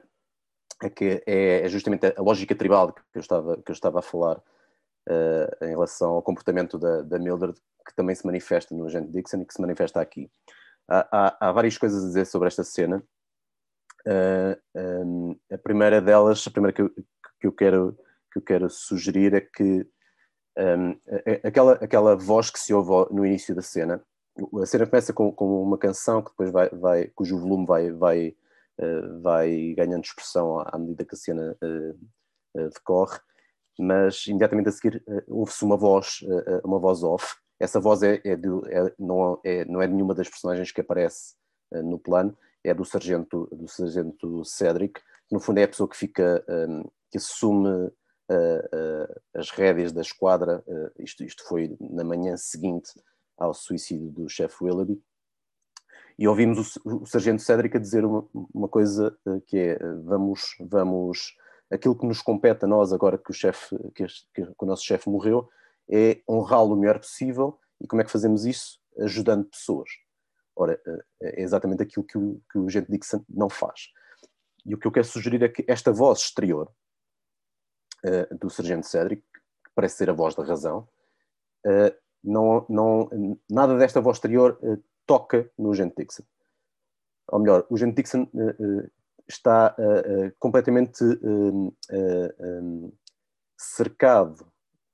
é que é, é justamente a, lógica tribal que eu estava, que eu estava a falar uh, em relação ao comportamento da, da Mildred, que também se manifesta no agente Dixon e que se manifesta aqui. Há, há, há várias coisas a dizer sobre esta cena. Uh, um, a primeira delas, a primeira que eu, que eu, quero, que eu quero sugerir é que um, a- aquela, aquela voz que se ouve no início da cena, a cena começa com, com uma canção que depois vai, vai cujo volume vai, vai, eh, vai ganhando expressão à, medida que a cena eh, eh, decorre, mas imediatamente a seguir eh, ouve-se uma voz, eh, eh, uma voz off. Essa voz é, é do- é- não, é, não é de nenhuma das personagens que aparece eh, no plano, é do sargento, do sargento Cedric, que no fundo é a pessoa que fica, eh, que assume eh, eh, as rédeas da esquadra. eh, isto, isto foi na manhã seguinte ao suicídio do chefe Willoughby. E ouvimos o, o sargento Cedric a dizer uma, uma coisa eh, que é: eh, vamos, vamos, aquilo que nos compete a nós agora que o chefe, que, este- que o nosso chefe morreu, é honrá-lo o melhor possível. E como é que fazemos isso? Ajudando pessoas. Ora, eh, é exatamente aquilo que o, que o agente Dixon não faz. E o que eu quero sugerir é que esta voz exterior eh, do sargento Cedric, que parece ser a voz da razão, eh, não, não, nada desta voz exterior eh, toca no agente Dixon. Ou melhor, o agente Dixon eh, está eh, completamente eh, cercado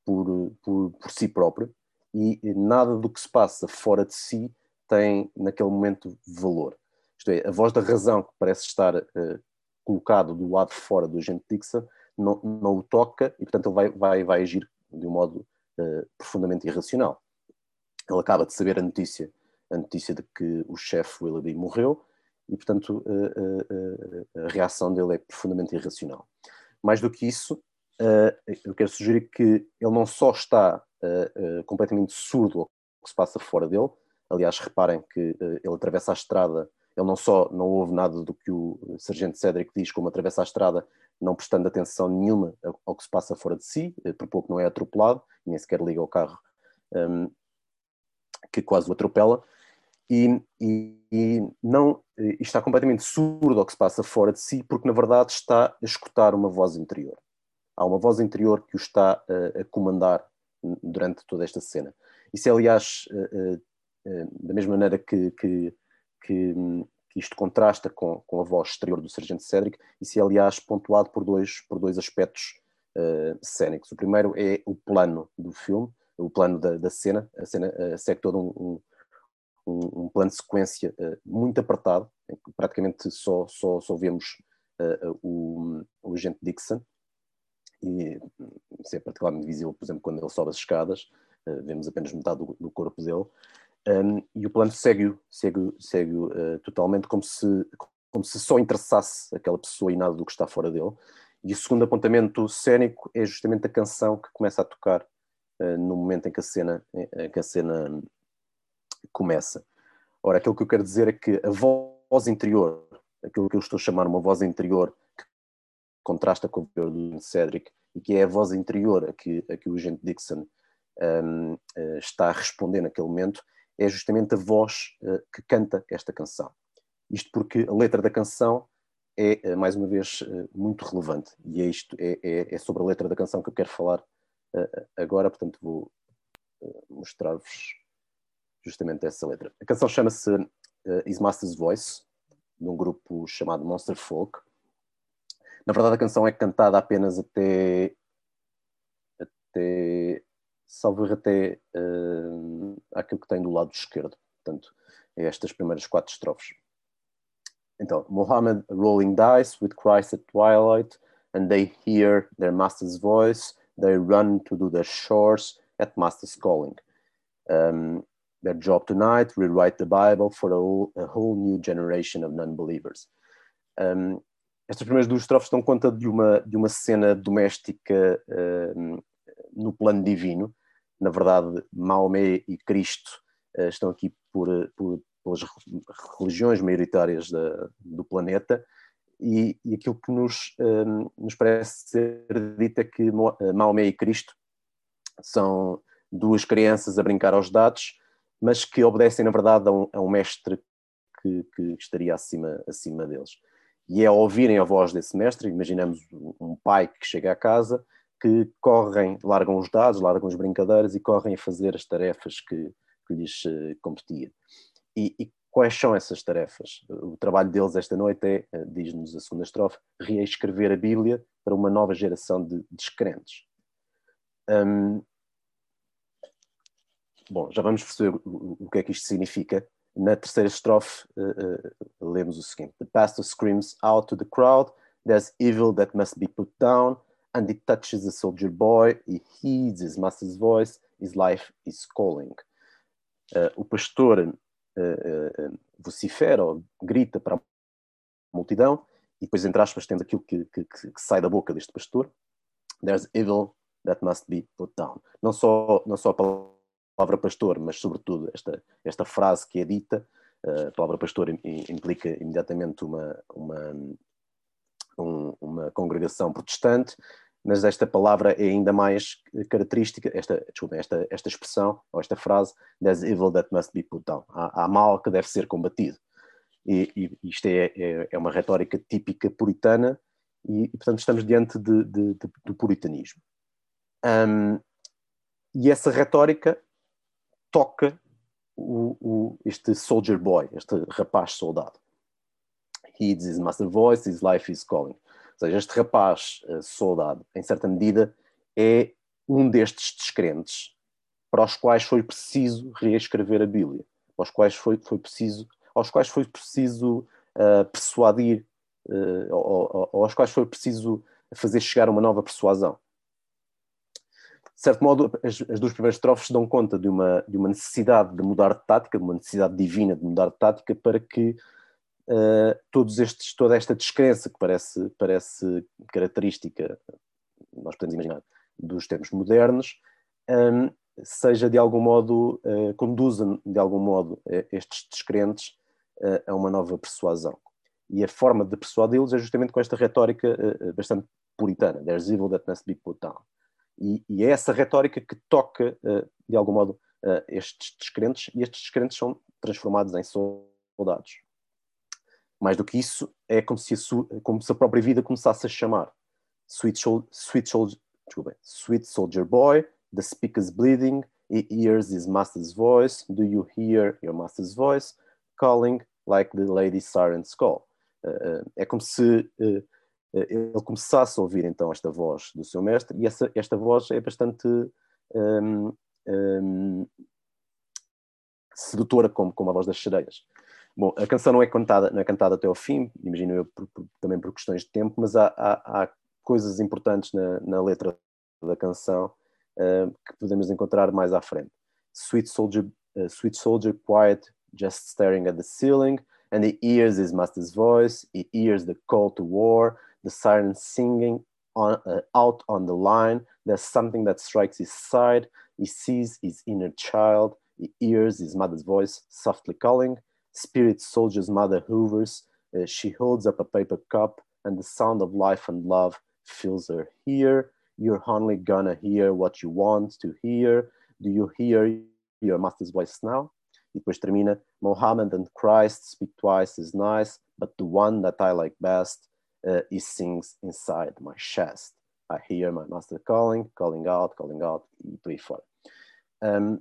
por, por, por si próprio e nada do que se passa fora de si tem naquele momento valor. Isto é, a voz da razão que parece estar eh, colocado do lado de fora do agente Dixon não, não o toca e portanto ele vai, vai, vai agir de um modo eh, profundamente irracional. Ele acaba de saber a notícia, a notícia de que o chefe Willoughby morreu e portanto eh, eh, eh, a reação dele é profundamente irracional. Mais do que isso, eu quero sugerir que ele não só está completamente surdo ao que se passa fora dele, aliás reparem que ele atravessa a estrada, ele não só não ouve nada do que o sargento Cedric diz, como atravessa a estrada não prestando atenção nenhuma ao- que se passa fora de si, por pouco não é atropelado, nem sequer liga ao carro um, que quase o atropela, e, e- e não, e está completamente surdo ao que se passa fora de si, porque na verdade está a escutar uma voz interior. Há uma voz interior que o está eh, a comandar durante toda esta cena. Isso é, aliás, eh, eh, da mesma maneira que, que, que, que isto contrasta com, com a voz exterior do Sargento Cedric, isso é, aliás, pontuado por dois, por dois aspectos eh, cénicos. O primeiro é o plano do filme, o plano da, da cena, a cena eh, segue todo um, um, um, um plano de sequência muito apertado, em que praticamente só, só, só vemos o, o agente Dixon, e isso é particularmente visível, por exemplo, quando ele sobe as escadas, vemos apenas metade do, do corpo dele, um, e o plano segue-o segue, segue uh, totalmente como se, como se só interessasse aquela pessoa e nada do que está fora dele. E o segundo apontamento cénico é justamente a canção que começa a tocar uh, no momento em que a cena, em que a cena começa. Ora, aquilo que eu quero dizer é que a voz interior, aquilo que eu estou a chamar uma voz interior que contrasta com o do Cedric, e que é a voz interior a que, a que o agente Dixon um, eh, está a responder naquele momento, é justamente a voz uh, que canta esta canção. Isto porque a letra da canção é, uh, mais uma vez, muito relevante. E é, isto, é, é, é, sobre a letra da canção que eu quero falar agora, portanto vou mostrar-vos justamente essa letra. A canção chama-se Is Master's Voice, de um grupo chamado Monster Folk. Na verdade, a canção é cantada apenas até, até salvo até uh, aquilo que tem do lado esquerdo. Portanto, é estas primeiras quatro estrofes. Então, Mohammed rolling dice with Christ at twilight, and they hear their master's voice, they run to do their chores at master's calling. Um, their job tonight, rewrite the Bible for a whole, a whole new generation of non-believers. Um, estas primeiras duas estrofes dão conta de uma, de uma cena doméstica um, no plano divino, na verdade, Maomé e Cristo uh, estão aqui por, por, pelas religiões maioritárias da, do planeta, e, e, aquilo que nos, uh, nos parece ser dito é que Maomé e Cristo são duas crianças a brincar aos dados, mas que obedecem, na verdade, a um, a um mestre que, que, estaria acima, acima deles. E é ao ouvirem a voz desse mestre, imaginamos um pai que chega à casa que correm, largam os dados, largam as brincadeiras e correm a fazer as tarefas que, que lhes uh, competia. E, e, quais são essas tarefas? O trabalho deles esta noite é, uh, diz-nos a segunda estrofe, reescrever a Bíblia para uma nova geração de descrentes. Um, bom, já vamos perceber o, que é que isto significa. Na terceira estrofe, uh, lemos o seguinte: The pastor screams out to the crowd, there's evil that must be put down and it touches the soldier boy, he heeds his master's voice, his life is calling. Uh, o pastor uh, uh, vocifera ou grita para a multidão, e depois, entre aspas, temos aquilo que, que, que, sai da boca deste pastor: There's evil that must be put down. Não só, não só a palavra pastor, mas, sobretudo, esta, esta frase que é dita. a palavra pastor implica imediatamente uma, uma, um, uma congregação protestante, mas esta palavra é ainda mais característica, esta, desculpa, esta, esta expressão, ou esta frase, there's evil that must be put down. Há, há mal que deve ser combatido. E, e isto é, é, é, uma retórica típica puritana, e, e portanto estamos diante de, de, de, do puritanismo. Um, e essa retórica toca o, o, este soldier boy, este rapaz soldado heeds his master voice, his life is calling. Ou seja, este rapaz uh, soldado, em certa medida, é um destes descrentes para os quais foi preciso reescrever a Bíblia, aos quais foi, foi preciso, aos quais foi preciso uh, persuadir, uh, ou, ou, aos quais foi preciso fazer chegar uma nova persuasão. De certo modo, as, as duas primeiras estrofes dão conta de uma, de uma necessidade de mudar de tática, de uma necessidade divina de mudar de tática para que uh, todos estes, toda esta descrença que parece, parece característica, nós podemos imaginar, dos tempos modernos, um, seja de algum modo, uh, conduza de algum modo uh, estes descrentes uh, a uma nova persuasão. E a forma de persuadi-los é justamente com esta retórica bastante puritana, there's evil that must be put down. E, e é essa retórica que toca, de algum modo, estes descrentes, e estes descrentes são transformados em soldados. Mais do que isso, é como se a, como se a própria vida começasse a chamar. Sweet, sweet, desculpa, sweet soldier boy, the speaker's bleeding, he hears his master's voice. Do you hear your master's voice? Calling like the lady siren's call. Uh, é como se uh, ele começasse a ouvir então esta voz do seu mestre, e essa, esta voz é bastante um, um, sedutora como, como a voz das sereias. Bom, a canção não é cantada, não é cantada até ao fim, imagino eu por, por, também por questões de tempo, mas há, há, há coisas importantes na, na, letra da canção uh, que podemos encontrar mais à frente. Sweet soldier, uh, sweet soldier, quiet, just staring at the ceiling, and he hears his master's voice, he hears the call to war, the siren singing on, uh, out on the line. There's something that strikes his side. He sees his inner child. He hears his mother's voice softly calling. Spirit soldier's mother hovers. Uh, she holds up a paper cup, and the sound of life and love fills her ear. You're only gonna hear what you want to hear. Do you hear your master's voice now? E depois termina: Mohammed and Christ speak twice as nice, but the one that I like best uh, he sings inside my chest. I hear my master calling, calling out, calling out, e por aí fora. Um,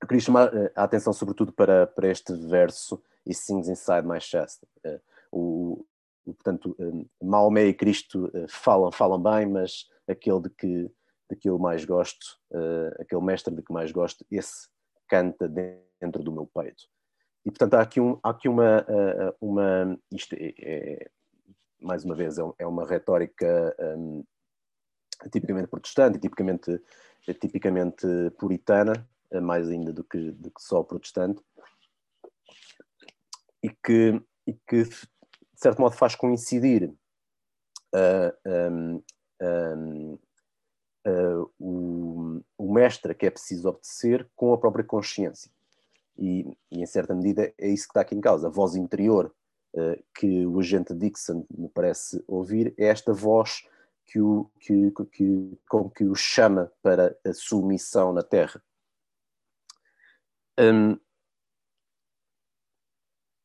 eu queria chamar uh, a atenção sobretudo para, para este verso, he sings inside my chest. Uh, o, o, portanto, um, Maomé e Cristo uh, falam, falam bem, mas aquele de que, de que eu mais gosto, uh, aquele mestre de que mais gosto, esse canta dentro do meu peito. E portanto há aqui, um, há aqui uma, uma isto é, é mais uma vez, é, é uma retórica um, tipicamente protestante, tipicamente, tipicamente puritana, eh, mais ainda do que, do que só protestante, e que, e que de certo modo faz coincidir uh, um, um, uh, o, o mestre que é preciso obedecer com a própria consciência. E, e, em certa medida é isso que está aqui em causa, a voz interior eh, que o agente Dixon me parece ouvir é esta voz que o, que, que, com que o chama para a sua missão na Terra. Um,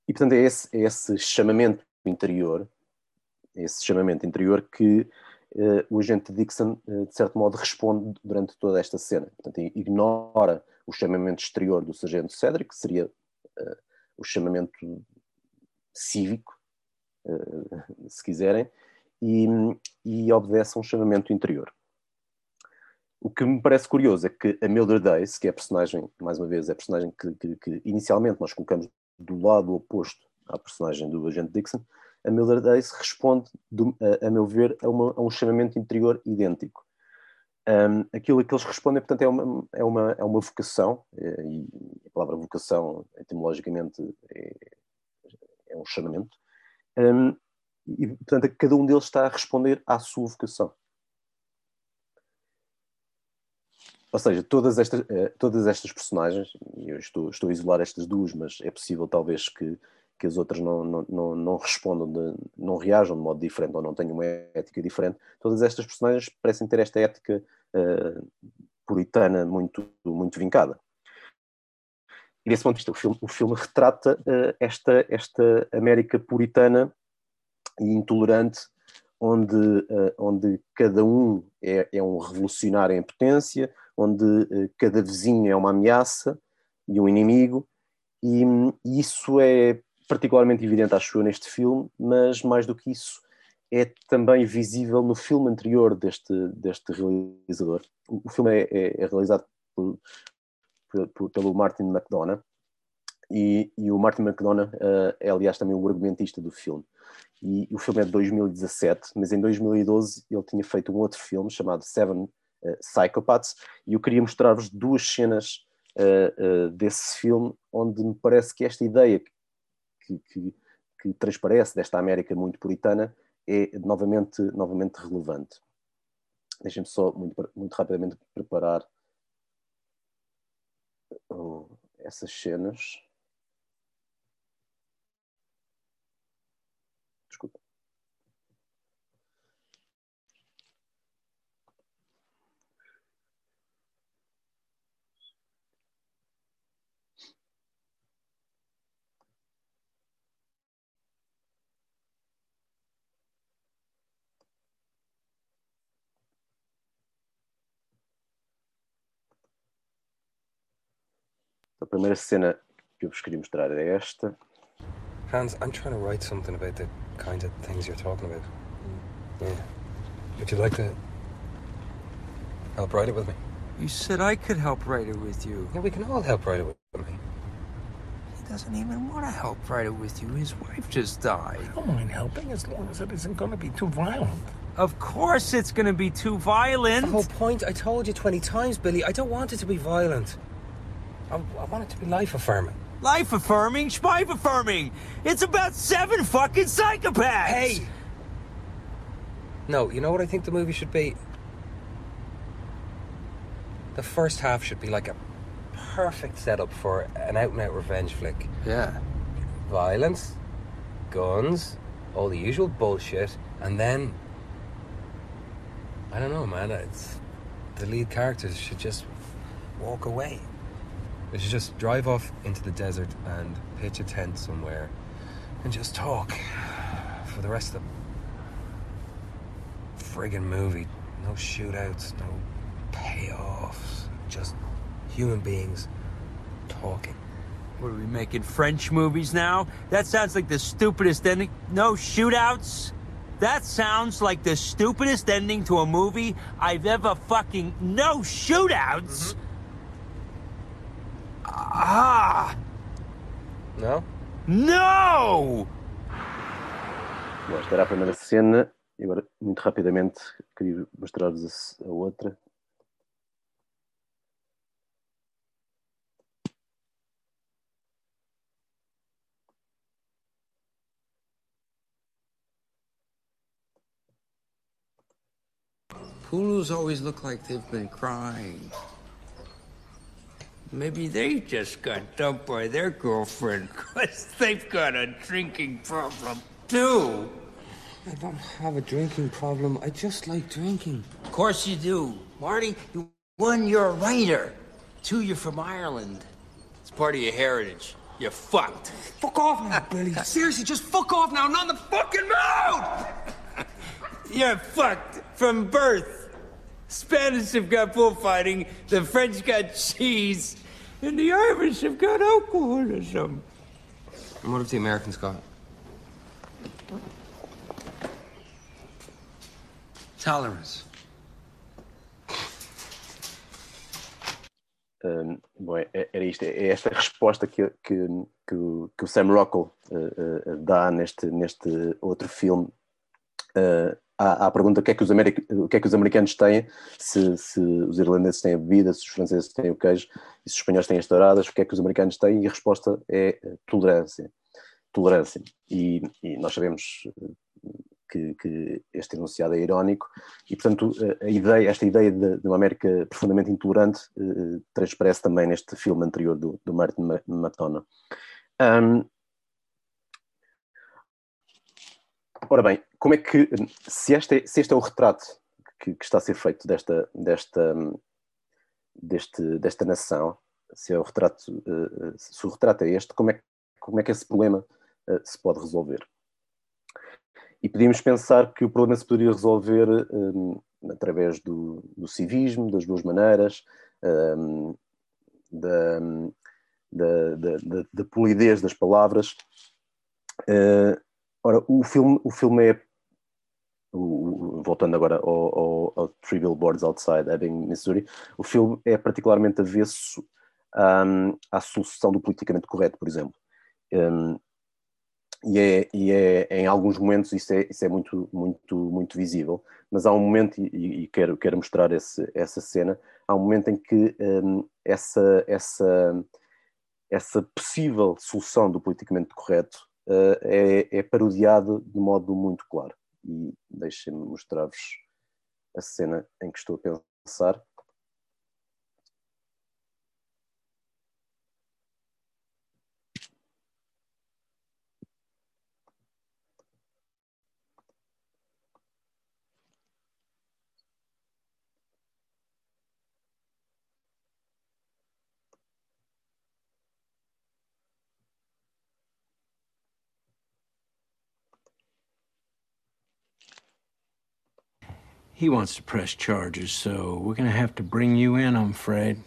e portanto é esse, é esse chamamento interior, é esse chamamento interior que uh, o agente Dixon, uh, de certo modo, responde durante toda esta cena. Portanto, ignora o chamamento exterior do sargento Cedric, que seria uh, o chamamento cívico, eh, se quiserem, e, e obedece a um chamamento interior. O que me parece curioso é que a Mildred Dace, que é a personagem, mais uma vez, é a personagem que, que, que inicialmente nós colocamos do lado oposto à personagem do agente Dixon, a Mildred Dace responde, do, a, a, meu ver, a, uma, a, um chamamento interior idêntico. Um, aquilo que eles respondem, portanto, é uma, é uma, é uma vocação, eh, e a palavra vocação, etimologicamente, é, é um chamamento, um, e portanto cada um deles está a responder à sua vocação. Ou seja, todas estas, eh, todas estas personagens, eu estou, estou a isolar estas duas, mas é possível talvez que, que as outras não, não, não, não respondam, de, não reajam de modo diferente ou não tenham uma ética diferente, todas estas personagens parecem ter esta ética uh, puritana muito, muito vincada. E desse ponto de vista, o filme, o filme retrata uh, esta, esta América puritana e intolerante, onde, uh, onde cada um é, é, um revolucionário em potência, onde uh, cada vizinho é uma ameaça e um inimigo, e, isso é particularmente evidente, acho eu, neste filme, mas mais do que isso, é também visível no filme anterior deste, deste realizador. O, o filme é, é, é realizado por, pelo Martin McDonough, e, e, o Martin McDonough uh, é, aliás, também o argumentista do filme. E, o filme é de 2017, mas em 2012 ele tinha feito um outro filme chamado Seven uh, Psychopaths, e eu queria mostrar-vos duas cenas uh, desse filme, onde me parece que esta ideia que, que, que transparece desta América muito puritana é novamente, novamente relevante. Deixem-me só muito, muito rapidamente preparar essas cenas. Desculpa. A primeira cena que eu vos queria mostrar é esta. Hans, I'm trying to write something about the kind of things you're talking about. Hmm. Yeah. Would you like to help write it with me? You said I could help write it with you. Yeah, we can all help write it with me. He doesn't even want to help write it with you. His wife just died. I don't mind helping as long as it isn't going to be too violent. Of course it's gonna be too violent. The whole point, I told you 20 times, Billy, I don't want it to be violent. I, I want it to be life affirming. Life affirming, spife affirming. It's about seven fucking psychopaths. Hey! No, you know what I think the movie should be? The first half should be like a perfect setup for an out and out revenge flick. Yeah. Violence, guns, all the usual bullshit, and then. I don't know, man. It's, the lead characters should just walk away. They should just drive off into the desert and pitch a tent somewhere and just talk for the rest of the friggin' movie. No shootouts, no payoffs, just human beings talking. What are we making French movies now? That sounds like the stupidest ending. No shootouts? That sounds like the stupidest ending to a movie I've ever fucking. No shootouts? Mm-hmm. Ah! No? No! Bom, esta era a primeira cena e agora, muito rapidamente, queria mostrar-vos a a outra. Poodles always look like they've been crying. Maybe they just got dumped by their girlfriend because they've got a drinking problem too. I don't have a drinking problem. I just like drinking. Of course you do. Marty, you won you're a writer. Two, you're from Ireland. It's part of your heritage. You're fucked. Fuck off now, Billy. Seriously, just fuck off now. Not in the fucking mood! You're fucked from birth. Spanish have got bullfighting, the French got cheese, and the Irish have got alcoholism. And what have the Americans got? Tolerance. Um, bom, é- é- era isto, é esta a resposta que, que, que, o, que o Sam Rockwell uh, uh, dá neste, neste outro filme uh, à, à pergunta o que, é que os o que é que os americanos têm, se, se os irlandeses têm a bebida, se os franceses têm o queijo e se os espanhóis têm as touradas, o que é que os americanos têm? E a resposta é uh, tolerância. Tolerância. E, e nós sabemos uh, que, que este enunciado é irónico e, portanto, a, a ideia, esta ideia de, de uma América profundamente intolerante eh, transparece também neste filme anterior do, do Martin Ma- McDonagh. Ahm, ora bem, como é que, se este é, se este é o retrato que, que está a ser feito desta, desta, hum, deste, desta nação, se, é o retrato, eh, eh, se o retrato é este, como é, como é que esse problema eh, se pode resolver? E podíamos pensar que o problema se poderia resolver hum, através do, do civismo, das duas maneiras, hum, da, da, da, da- polidez das palavras. Eh, ora, o filme, o filme é, voltando agora ao, ao, ao Three Billboards Outside Ebbing, Missouri, o filme é particularmente avesso hum, à solução do politicamente correto, por exemplo. Hum, e é, e é em alguns momentos isso é, isso é muito, muito, muito visível, mas há um momento, e, e quero, quero mostrar esse, essa cena, há um momento em que hum, essa, essa, essa possível solução do politicamente correto eh, é, é parodiada de modo muito claro. E deixem-me mostrar-vos a cena em que estou a pensar. He wants to press charges, so we're gonna have to bring you in, I'm afraid.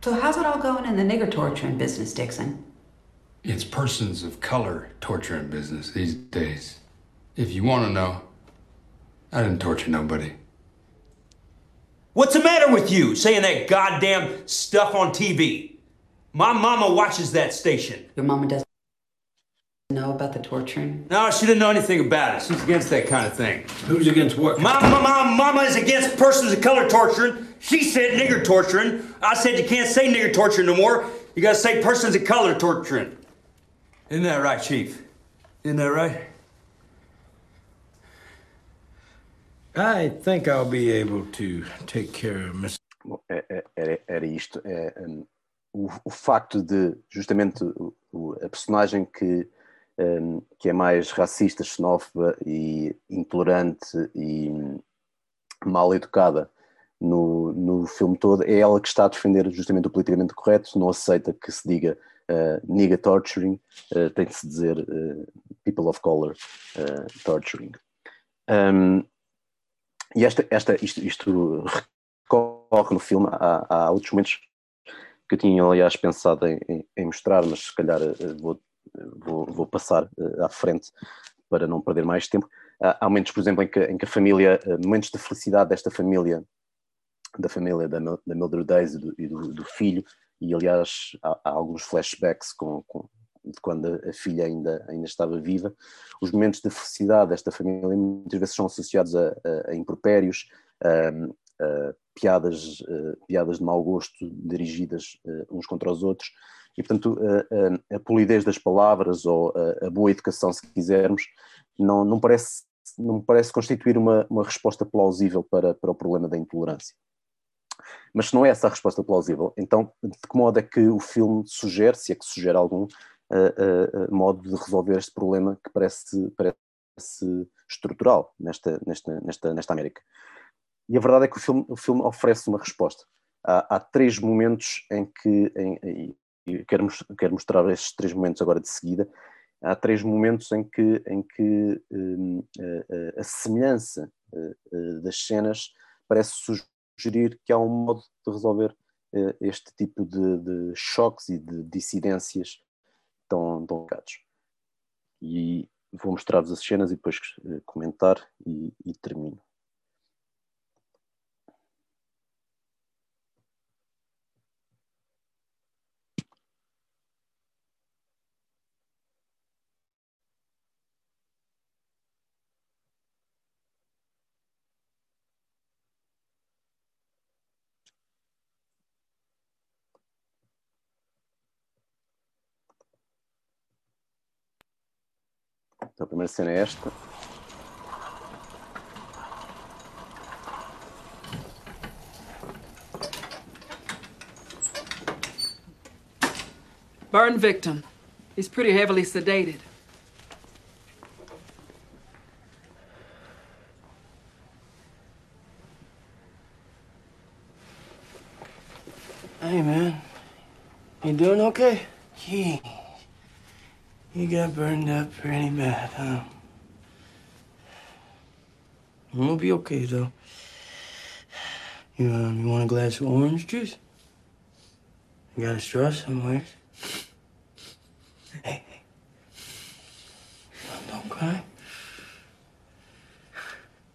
So how's it all going in the nigger torturing business, Dixon? It's persons of color torturing business these days. If you want to know, I didn't torture nobody. What's the matter with you saying that goddamn stuff on TV? My mama watches that station. Your mama doesn't know about the torturing? No, she didn't know anything about it. She's against that kind of thing. Who's against what? My, my, my mama is against persons of color torturing. She said nigger torturing. I said you can't say nigger torturing no more. You gotta say persons of color torturing. Isn't that right, Chief? Isn't that right? I think I'll be able to take care of Miss. É- é- era, era isto. É, hum, o, o facto de, justamente, o- o- a personagem que, hum, que é mais racista, xenófoba e intolerante e mal educada no, no filme todo, é ela que está a defender justamente o politicamente correto, não aceita que se diga uh, nigga torturing, uh, tem de se dizer uh, people of color torturing. Um, e esta, esta, isto, isto recorre no filme, há, há outros momentos que eu tinha, aliás, pensado em, em- mostrar, mas se calhar eh, vou, vou, vou passar eh, à frente para não perder mais tempo. Há momentos, por exemplo, em que, em que a família, eh, momentos de felicidade desta família, da família da, da Mildred Days e do, e do- do filho, e aliás há, há alguns flashbacks com, com- de quando a filha ainda, ainda estava viva. Os momentos de felicidade desta família muitas vezes são associados a, a- a impropérios, a, a piadas, piadas de mau gosto dirigidas uns contra os outros, e portanto a, a- polidez das palavras ou a, a boa educação, se quisermos, não, não, parece, não me parece constituir uma, uma resposta plausível para, para o problema da intolerância. Mas se não é essa a resposta plausível, então de que modo é que o filme sugere, se é que sugere algum, eh, eh, modo de resolver este problema que parece, parece estrutural nesta, nesta, nesta, nesta América? E a verdade é que o filme, o filme oferece uma resposta. Há, há três momentos em que, em, e quero, quero mostrar estes três momentos agora de seguida, há três momentos em que, em que hum, a, a- semelhança das cenas parece sugerir que há um modo de resolver eh, este tipo de, de choques e de dissidências tão, complicados. E vou mostrar-vos as cenas e depois eh, comentar e, e termino. Primeira cena é esta. Burn victim. He's pretty heavily sedated. Hey, man. You doing okay? You got burned up pretty bad, huh? I'm be okay, though. You, um, you want a glass of orange juice? You got a straw somewhere? Hey, hey. Don't cry.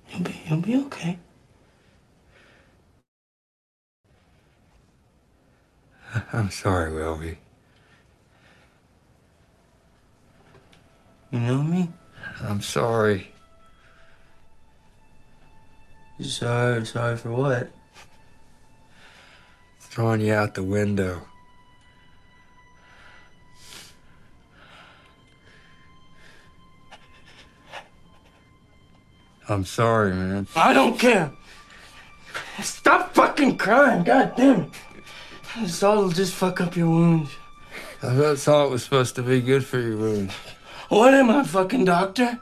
You'll be, you'll be okay. I'm sorry, Welby. You know me? I'm sorry. Sorry? Sorry for what? Throwing you out the window. I'm sorry, man. I don't care. Stop fucking crying, god damn it. This all will just fuck up your wounds. I thought salt was supposed to be good for your wounds. What am I, fucking doctor?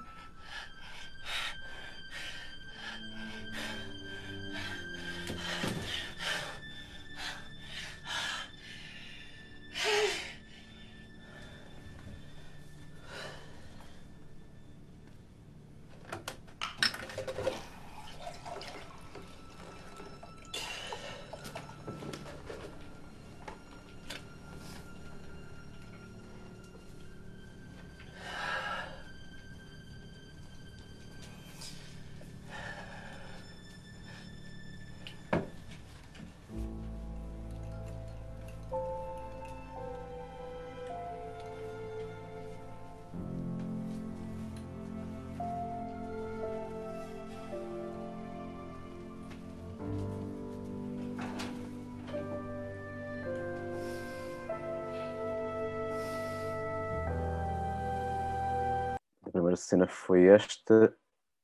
Cena foi esta,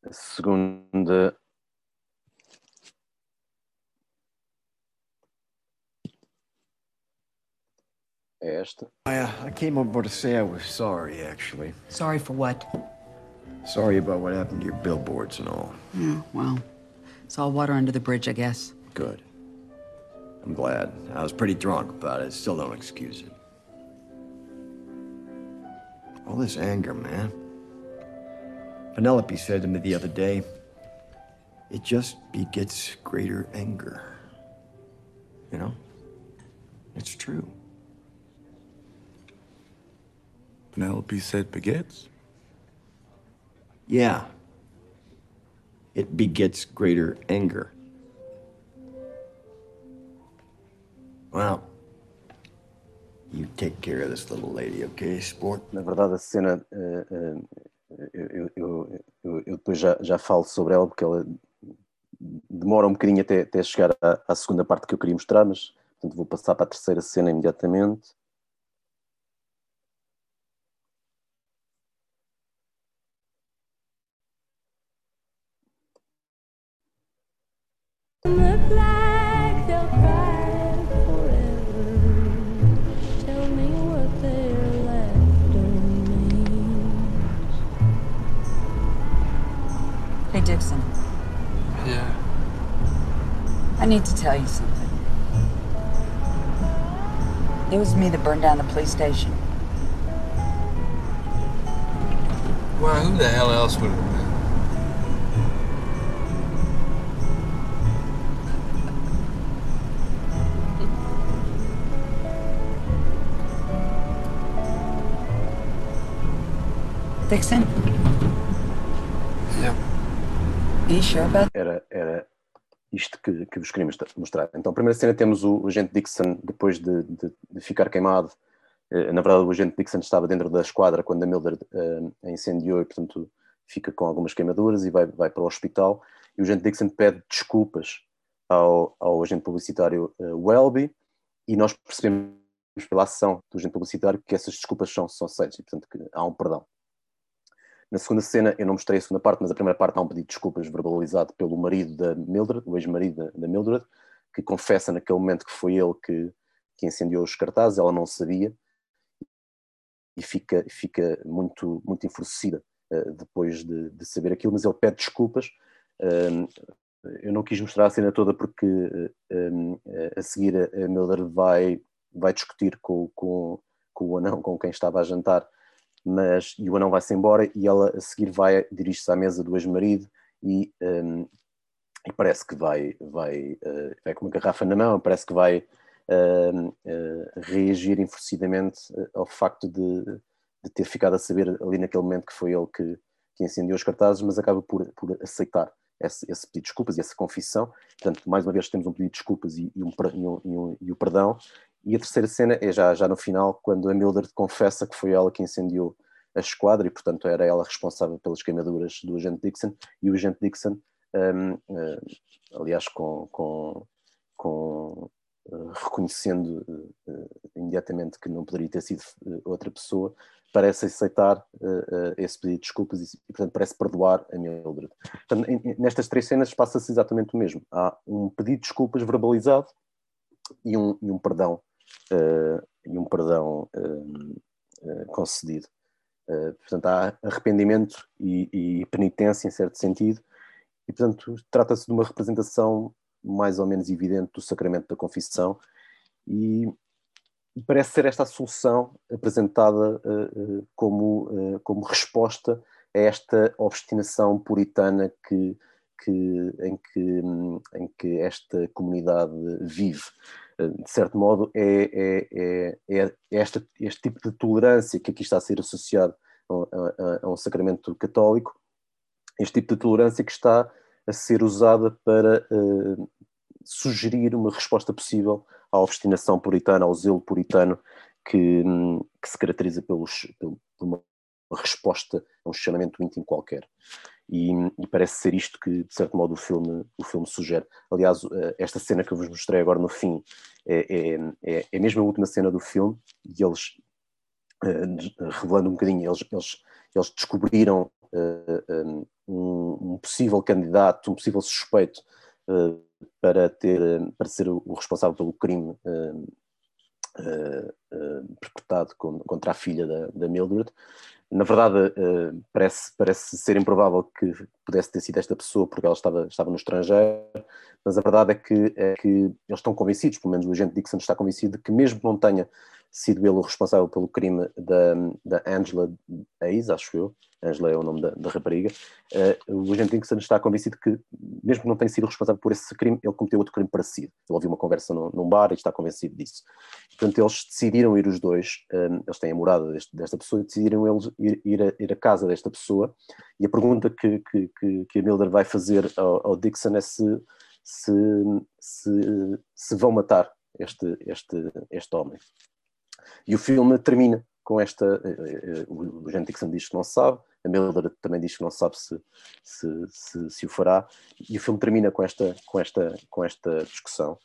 a segunda. É esta. I, uh, I came over to say I was sorry, actually. Sorry for what? Sorry about what happened to your billboards and all. Yeah, well, it's all water under the bridge, I guess. Good. I'm glad. I was pretty drunk about it. Still don't excuse it. All this anger, man. Penelope said to me the other day, it just begets greater anger. You know? It's true. Penelope said begets? Yeah. It begets greater anger. Well, you take care of this little lady, okay, sport? Na verdade, a cena. eh, eh, eu, eu, eu, eu depois já, já falo sobre ela, porque ela demora um bocadinho até, até chegar à, à segunda parte que eu queria mostrar, mas portanto, vou passar para a terceira cena imediatamente. Need to tell you something. It was me that burned down the police station. Well, who the hell else would have been? Dixon? Yeah. Are you sure about Era, era isto que, que vos queria mostra- mostrar. Então, a primeira cena temos o, o agente Dixon, depois de, de- de ficar queimado. Eh, Na verdade, o agente Dixon estava dentro da esquadra quando a Mildred eh, a incendiou e, portanto, fica com algumas queimaduras e vai, vai para o hospital. E o agente Dixon pede desculpas ao, ao agente publicitário eh, Welby e nós percebemos pela ação do agente publicitário que essas desculpas são, são aceitas e, portanto, que há um perdão. Na segunda cena, eu não mostrei a segunda parte, mas a primeira parte há um pedido de desculpas verbalizado pelo marido da Mildred, o ex-marido da, Mildred, que confessa naquele momento que foi ele que, que incendiou os cartazes, ela não sabia, e fica, fica muito, muito enfurecida uh, depois de, de, saber aquilo, mas ele pede desculpas. Um, eu não quis mostrar a cena toda porque um, a seguir a Mildred vai, vai discutir com, com, com o anão com quem estava a jantar mas e o anão vai-se embora e ela a seguir vai dirige-se à mesa do ex-marido e, um, e, parece que vai vai, uh, vai com uma garrafa na mão, parece que vai uh, uh, reagir enfurecidamente ao facto de, de, ter ficado a saber ali naquele momento que foi ele que, que incendiou os cartazes, mas acaba por, por aceitar esse, esse, pedido de desculpas e essa confissão. Portanto, mais uma vez temos um pedido de desculpas e, e, um, e, um, e o perdão. E a terceira cena é já, já no final, quando a Mildred confessa que foi ela que incendiou a esquadra e, portanto, era ela responsável pelas queimaduras do agente Dixon. E o agente Dixon, um, uh, aliás, com, com, com uh, reconhecendo uh, imediatamente que não poderia ter sido outra pessoa, parece aceitar esse pedido de desculpas e, e, portanto, parece perdoar a Mildred. Portanto, em, nestas três cenas passa-se exatamente o mesmo. Há um pedido de desculpas verbalizado e um, e um perdão e um perdão concedido. Uh, portanto, há arrependimento e, e, penitência, em certo sentido, e, portanto, trata-se de uma representação mais ou menos evidente do sacramento da confissão, e, parece ser esta a solução apresentada uh, uh, como, como resposta a esta obstinação puritana que, que, em, que, em que esta comunidade vive de certo modo, é, é, é, é este tipo de tolerância que aqui está a ser associado a, a, a, um sacramento católico, este tipo de tolerância que está a ser usada para uh, sugerir uma resposta possível à obstinação puritana, ao zelo puritano que, que se caracteriza pelos, pelo, por uma resposta a um questionamento íntimo qualquer. E, e, parece ser isto que, de certo modo, o filme, o filme sugere. Aliás, esta cena que eu vos mostrei agora no fim é, é, é mesmo a última cena do filme, e eles, revelando um bocadinho, eles, eles, eles descobriram uh, um, um, possível candidato, um possível suspeito para, ter, para ser o, responsável pelo crime perpetrado contra a filha da, da Mildred. Na verdade, parece, parece ser improvável que pudesse ter sido esta pessoa, porque ela estava, estava no estrangeiro, mas a verdade é que, é que eles estão convencidos, pelo menos o agente Dixon está convencido, de que mesmo não tenha sido ele o responsável pelo crime da, da Angela Hayes, acho eu, Angela é o nome da, da rapariga, uh, o agente Dixon está convencido que, mesmo que não tenha sido responsável por esse crime, ele cometeu outro crime parecido. Ele ouviu uma conversa no, num bar e está convencido disso. Portanto, eles decidiram ir os dois, um, eh, eles têm a morada deste, desta pessoa, decidiram eles ir, ir, a, ir à casa desta pessoa, e a pergunta que, que, que, que a Mildred vai fazer ao, ao Dixon é se, se, se, se vão matar este, este, este homem. E o filme termina com esta. Eh, eh, o Jean Dixon diz que não sabe, a Mildred também diz que não sabe se, se, se, se, o fará, e o filme termina com esta, com esta, com esta discussão.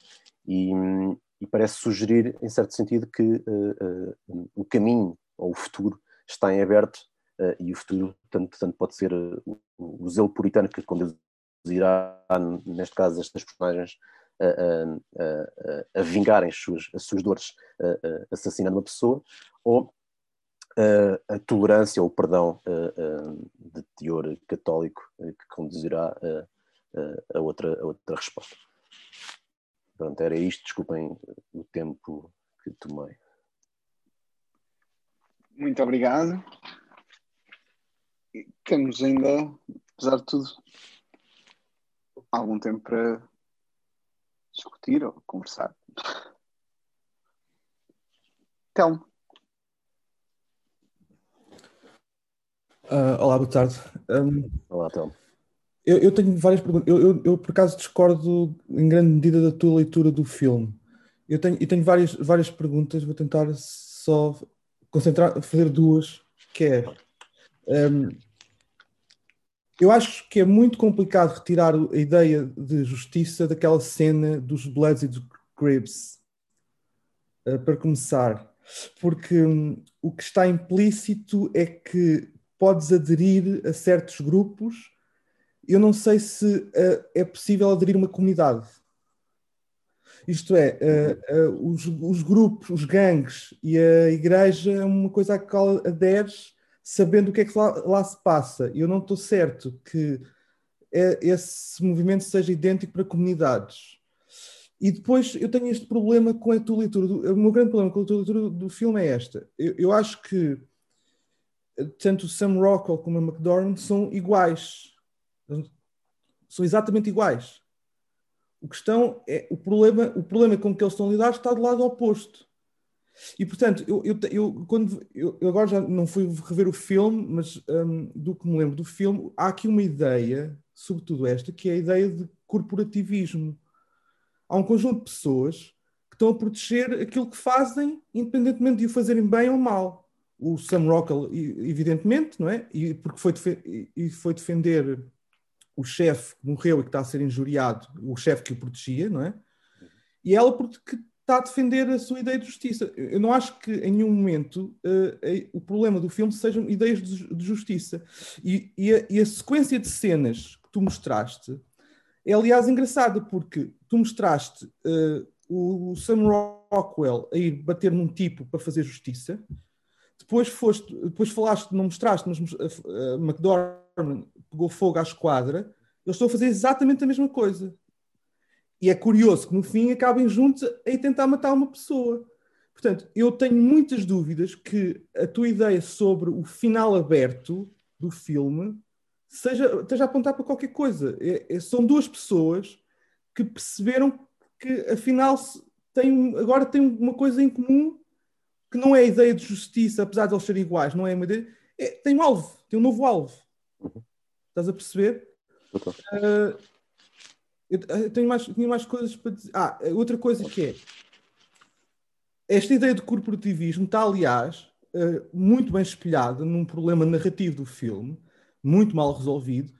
E, e parece sugerir, em certo sentido, que uh, uh, o caminho ou o futuro está em aberto, uh, e o futuro tanto, tanto pode ser o, o zelo puritano que conduzirá, neste caso, estas personagens a, a, a, vingarem as suas, as suas dores assassinando uma pessoa, ou a tolerância ou o perdão de teor católico que conduzirá a, outra, a outra resposta. Pronto, era isto, desculpem o tempo que tomei. Muito obrigado. Temos ainda, apesar de tudo, algum tempo para discutir ou conversar. Então. Uh, olá, boa tarde. Um, olá, Telmo. Eu, eu, tenho várias perguntas. Eu, eu, eu, por acaso, discordo em grande medida da tua leitura do filme. Eu tenho, eu tenho várias, várias perguntas, vou tentar só concentrar, fazer duas, que é... Um, eu acho que é muito complicado retirar a ideia de justiça daquela cena dos Bloods e dos Cribs, uh, para começar, porque um, o que está implícito é que podes aderir a certos grupos. Eu não sei se uh, é possível aderir a uma comunidade. Isto é, uh, os, os, grupos, os gangues e a igreja é uma coisa a qual aderes sabendo o que é que lá, lá se passa. Eu não estou certo que é, esse movimento seja idêntico para comunidades. E depois eu tenho este problema com a tua leitura. Do, o meu grande problema com a tua leitura do filme é esta. Eu, eu acho que tanto o Sam Rockwell como a McDormand são iguais. São exatamente iguais. O questão é o problema, o problema com que eles estão a lidar está do lado oposto. E portanto, eu, eu, eu quando eu, agora já não fui rever o filme, mas um, do que me lembro do filme, há aqui uma ideia, sobretudo esta, que é a ideia de corporativismo. Há um conjunto de pessoas que estão a proteger aquilo que fazem, independentemente de o fazerem bem ou mal. O Sam Rockwell, evidentemente, não é? E porque foi, e foi defender o chefe que morreu e que está a ser injuriado, o chefe que o protegia, não é? E ela porque está a defender a sua ideia de justiça. Eu não acho que em nenhum momento uh, o problema do filme sejam ideias de, de justiça. E, e, a, e, a, sequência de cenas que tu mostraste é, aliás, engraçada, porque tu mostraste uh, o Sam Rockwell a ir bater num tipo para fazer justiça, depois, foste, depois falaste, não mostraste, mas a McDormand pegou fogo à esquadra, eles estão a fazer exatamente a mesma coisa. E é curioso que no fim acabem juntos a tentar matar uma pessoa. Portanto, eu tenho muitas dúvidas que a tua ideia sobre o final aberto do filme seja, esteja a apontar para qualquer coisa. É, é, são duas pessoas que perceberam que afinal agora têm uma coisa em comum que não é a ideia de justiça, apesar de eles serem iguais, não é uma ideia. É, tem um alvo, tem um novo alvo. Uhum. Estás a perceber? Uh, eu tenho mais, tenho mais coisas para dizer. Ah, outra coisa que é. Esta ideia de corporativismo está, aliás, eh, muito bem espelhada num problema narrativo do filme, muito mal resolvido,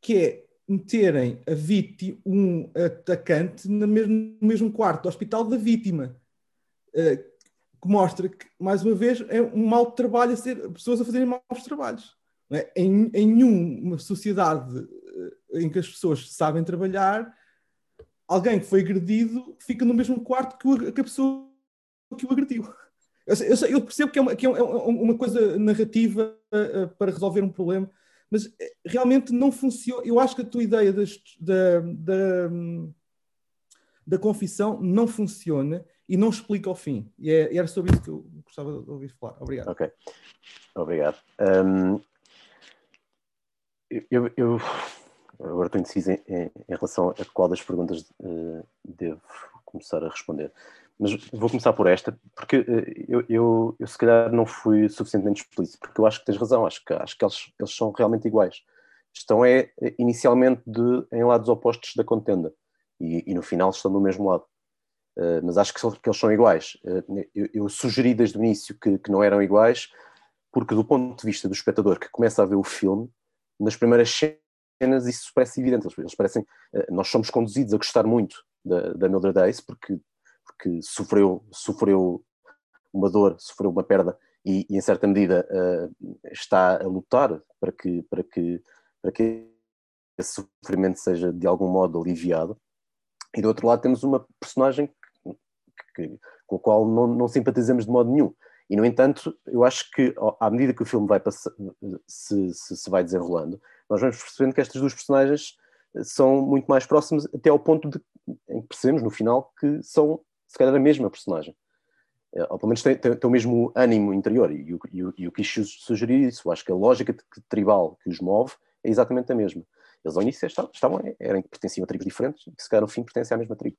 que é meterem a vítima, um atacante no mesmo, mesmo quarto do hospital da vítima. Eh, que mostra que, mais uma vez, é um mau trabalho a ser pessoas a fazerem maus trabalhos. é? Em, em nenhuma sociedade eh, em que as pessoas sabem trabalhar, alguém que foi agredido fica no mesmo quarto que, o, que a pessoa que o agrediu. Eu, eu, eu percebo que é uma, que é uma coisa narrativa uh, para resolver um problema, mas eh, realmente não funciona. Eu acho que a tua ideia das, da, da, da confissão não funciona e não explica ao fim. E é, era sobre isso que eu gostava de ouvir falar. Obrigado. Ok, obrigado. Um, eu, eu, agora estou indeciso em, em, em, relação a qual das perguntas uh, devo começar a responder. Mas vou começar por esta, porque uh, eu, eu, eu, se calhar não fui suficientemente explícito, porque eu acho que tens razão, acho que, acho que eles, eles são realmente iguais. Estão é, inicialmente de, em lados opostos da contenda e, e no final estão do mesmo lado. Uh, mas acho que, que, eles são iguais. Eu, eu, sugeri desde o início que, que, não eram iguais, porque do ponto de vista do espectador que começa a ver o filme, nas primeiras isso parece evidente. Eles, parecem, uh, nós somos conduzidos a gostar muito da, da Mildred Ace porque, porque sofreu, sofreu uma dor, sofreu uma perda e, e em certa medida está a lutar para que, para que, para que esse sofrimento seja de algum modo aliviado. E do outro lado temos uma personagem que, que, com a qual não, não, simpatizamos de modo nenhum. E, no entanto, eu acho que à medida que o filme vai se, se, se, vai desenrolando, nós vamos percebendo que estas duas personagens são muito mais próximas, até ao ponto de, em que percebemos, no final, que são, se calhar, a mesma personagem. É, ou pelo menos têm, têm, têm o mesmo ânimo interior. E eu, eu, eu sugerir isso. Acho que a lógica tribal que os move é exatamente a mesma. Eles ao início estavam, estavam eram, pertenciam a tribos diferentes que se calhar no fim pertencem à mesma tribo.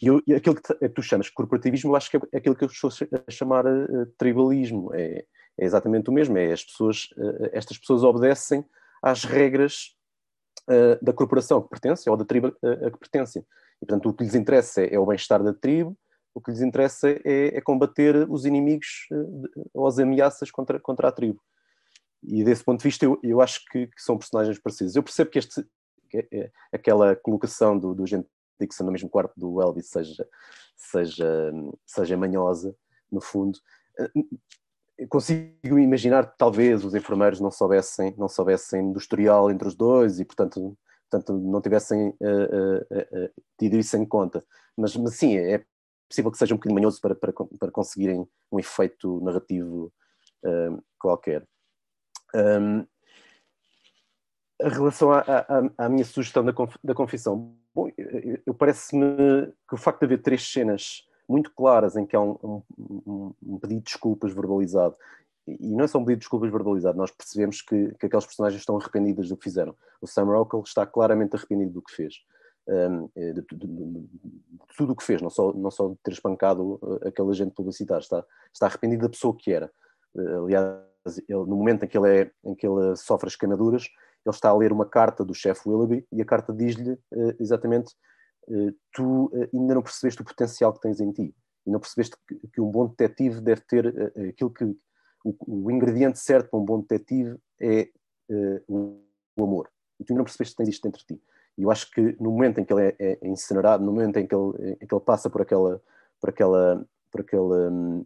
E, eu, e aquilo que tu chamas corporativismo, eu acho que é aquilo que eu estou a chamar uh, tribalismo. É, é, exatamente o mesmo. É as pessoas, uh, estas pessoas obedecem às regras uh, da corporação que pertencem ou da tribo a que pertencem. E, portanto, o que lhes interessa é, é o bem-estar da tribo, o que lhes interessa é, é combater os inimigos ou as ameaças contra, contra a tribo e desse ponto de vista eu, eu acho que, que, são personagens parecidos. Eu percebo que este, que, é, aquela colocação do, do Gente Dixon no mesmo quarto do Elvis seja, seja, seja manhosa, no fundo. Consigo imaginar que talvez os enfermeiros não soubessem, não soubessem do historial entre os dois e, portanto, portanto não tivessem uh, uh, tido isso em conta. Mas, mas sim, é possível que seja um bocadinho manhoso para, para, para conseguirem um efeito narrativo qualquer. Um, a relação à, à, à, minha sugestão da, conf, da confissão, bom, eu, eu parece-me que o facto de haver três cenas muito claras em que há um, um, um, pedido de desculpas verbalizado, e não é só um pedido de desculpas verbalizado, nós percebemos que, que aqueles personagens estão arrependidos do que fizeram. O Sam Rockwell está claramente arrependido do que fez. Um, de, de, de, de, tudo o que fez, não só, não só de ter espancado uh, aquele agente publicitário, está, está arrependido da pessoa que era. Uh, aliás, ele, no momento em que, ele é, em que ele sofre as queimaduras, ele está a ler uma carta do chefe Willoughby e a carta diz-lhe uh, exatamente tu uh, ainda não percebeste o potencial que tens em ti. E não percebeste que, que um bom detetive deve ter aquilo que o, o, ingrediente certo para um bom detetive é o, o, amor. E tu ainda não percebeste que tens isto dentro de ti. E eu acho que no momento em que ele é, é incinerado no momento em que ele, em que ele passa por aquela por aquela por aquele um,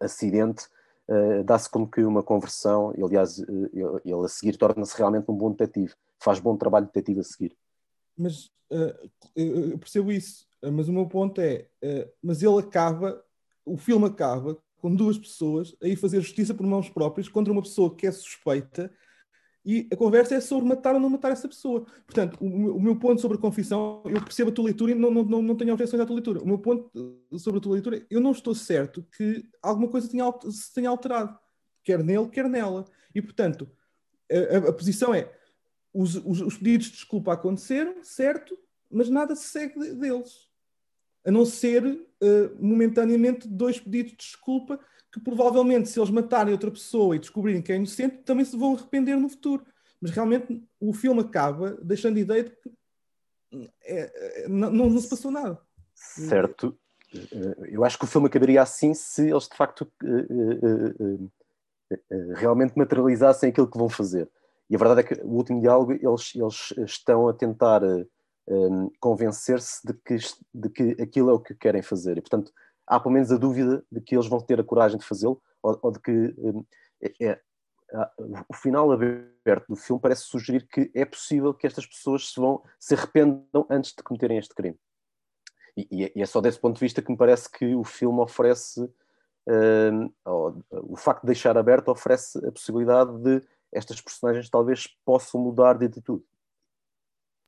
acidente uh, dá-se como que uma conversão, e, aliás, uh, ele a seguir torna-se realmente um bom detetive, faz bom trabalho detetive a seguir. Mas uh, eu percebo isso, mas o meu ponto é, mas ele acaba, o filme acaba com duas pessoas a ir fazer justiça por mãos próprias contra uma pessoa que é suspeita e a conversa é sobre matar ou não matar essa pessoa. Portanto, o, o meu ponto sobre a confissão, eu percebo a tua leitura e não, não, não, não tenho objeções à tua leitura. O meu ponto sobre a tua leitura, eu não estou certo que alguma coisa tenha, se tenha alterado, quer nele, quer nela. E, portanto, a, a, a posição é: os, os, os, pedidos de desculpa aconteceram, certo, mas nada se segue deles. A não ser, uh, momentaneamente, dois pedidos de desculpa que provavelmente, se eles matarem outra pessoa e descobrirem que é inocente, também se vão arrepender no futuro. Mas realmente o filme acaba deixando a ideia de que é, é, não, não, se passou nada. Certo. Eu acho que o filme acabaria assim se eles de facto realmente materializassem aquilo que vão fazer. E a verdade é que o último diálogo eles, eles estão a tentar um, convencer-se de que, de que aquilo é o que querem fazer. E portanto há pelo menos a dúvida de que eles vão ter a coragem de fazê-lo ou, ou, de que um, é, é, há- o final aberto do filme parece sugerir que é possível que estas pessoas se vão se arrependam antes de cometerem este crime. E, e é- é só desse ponto de vista que me parece que o filme oferece hum, ou, o facto de deixar aberto oferece a possibilidade de estas personagens talvez possam mudar de atitude.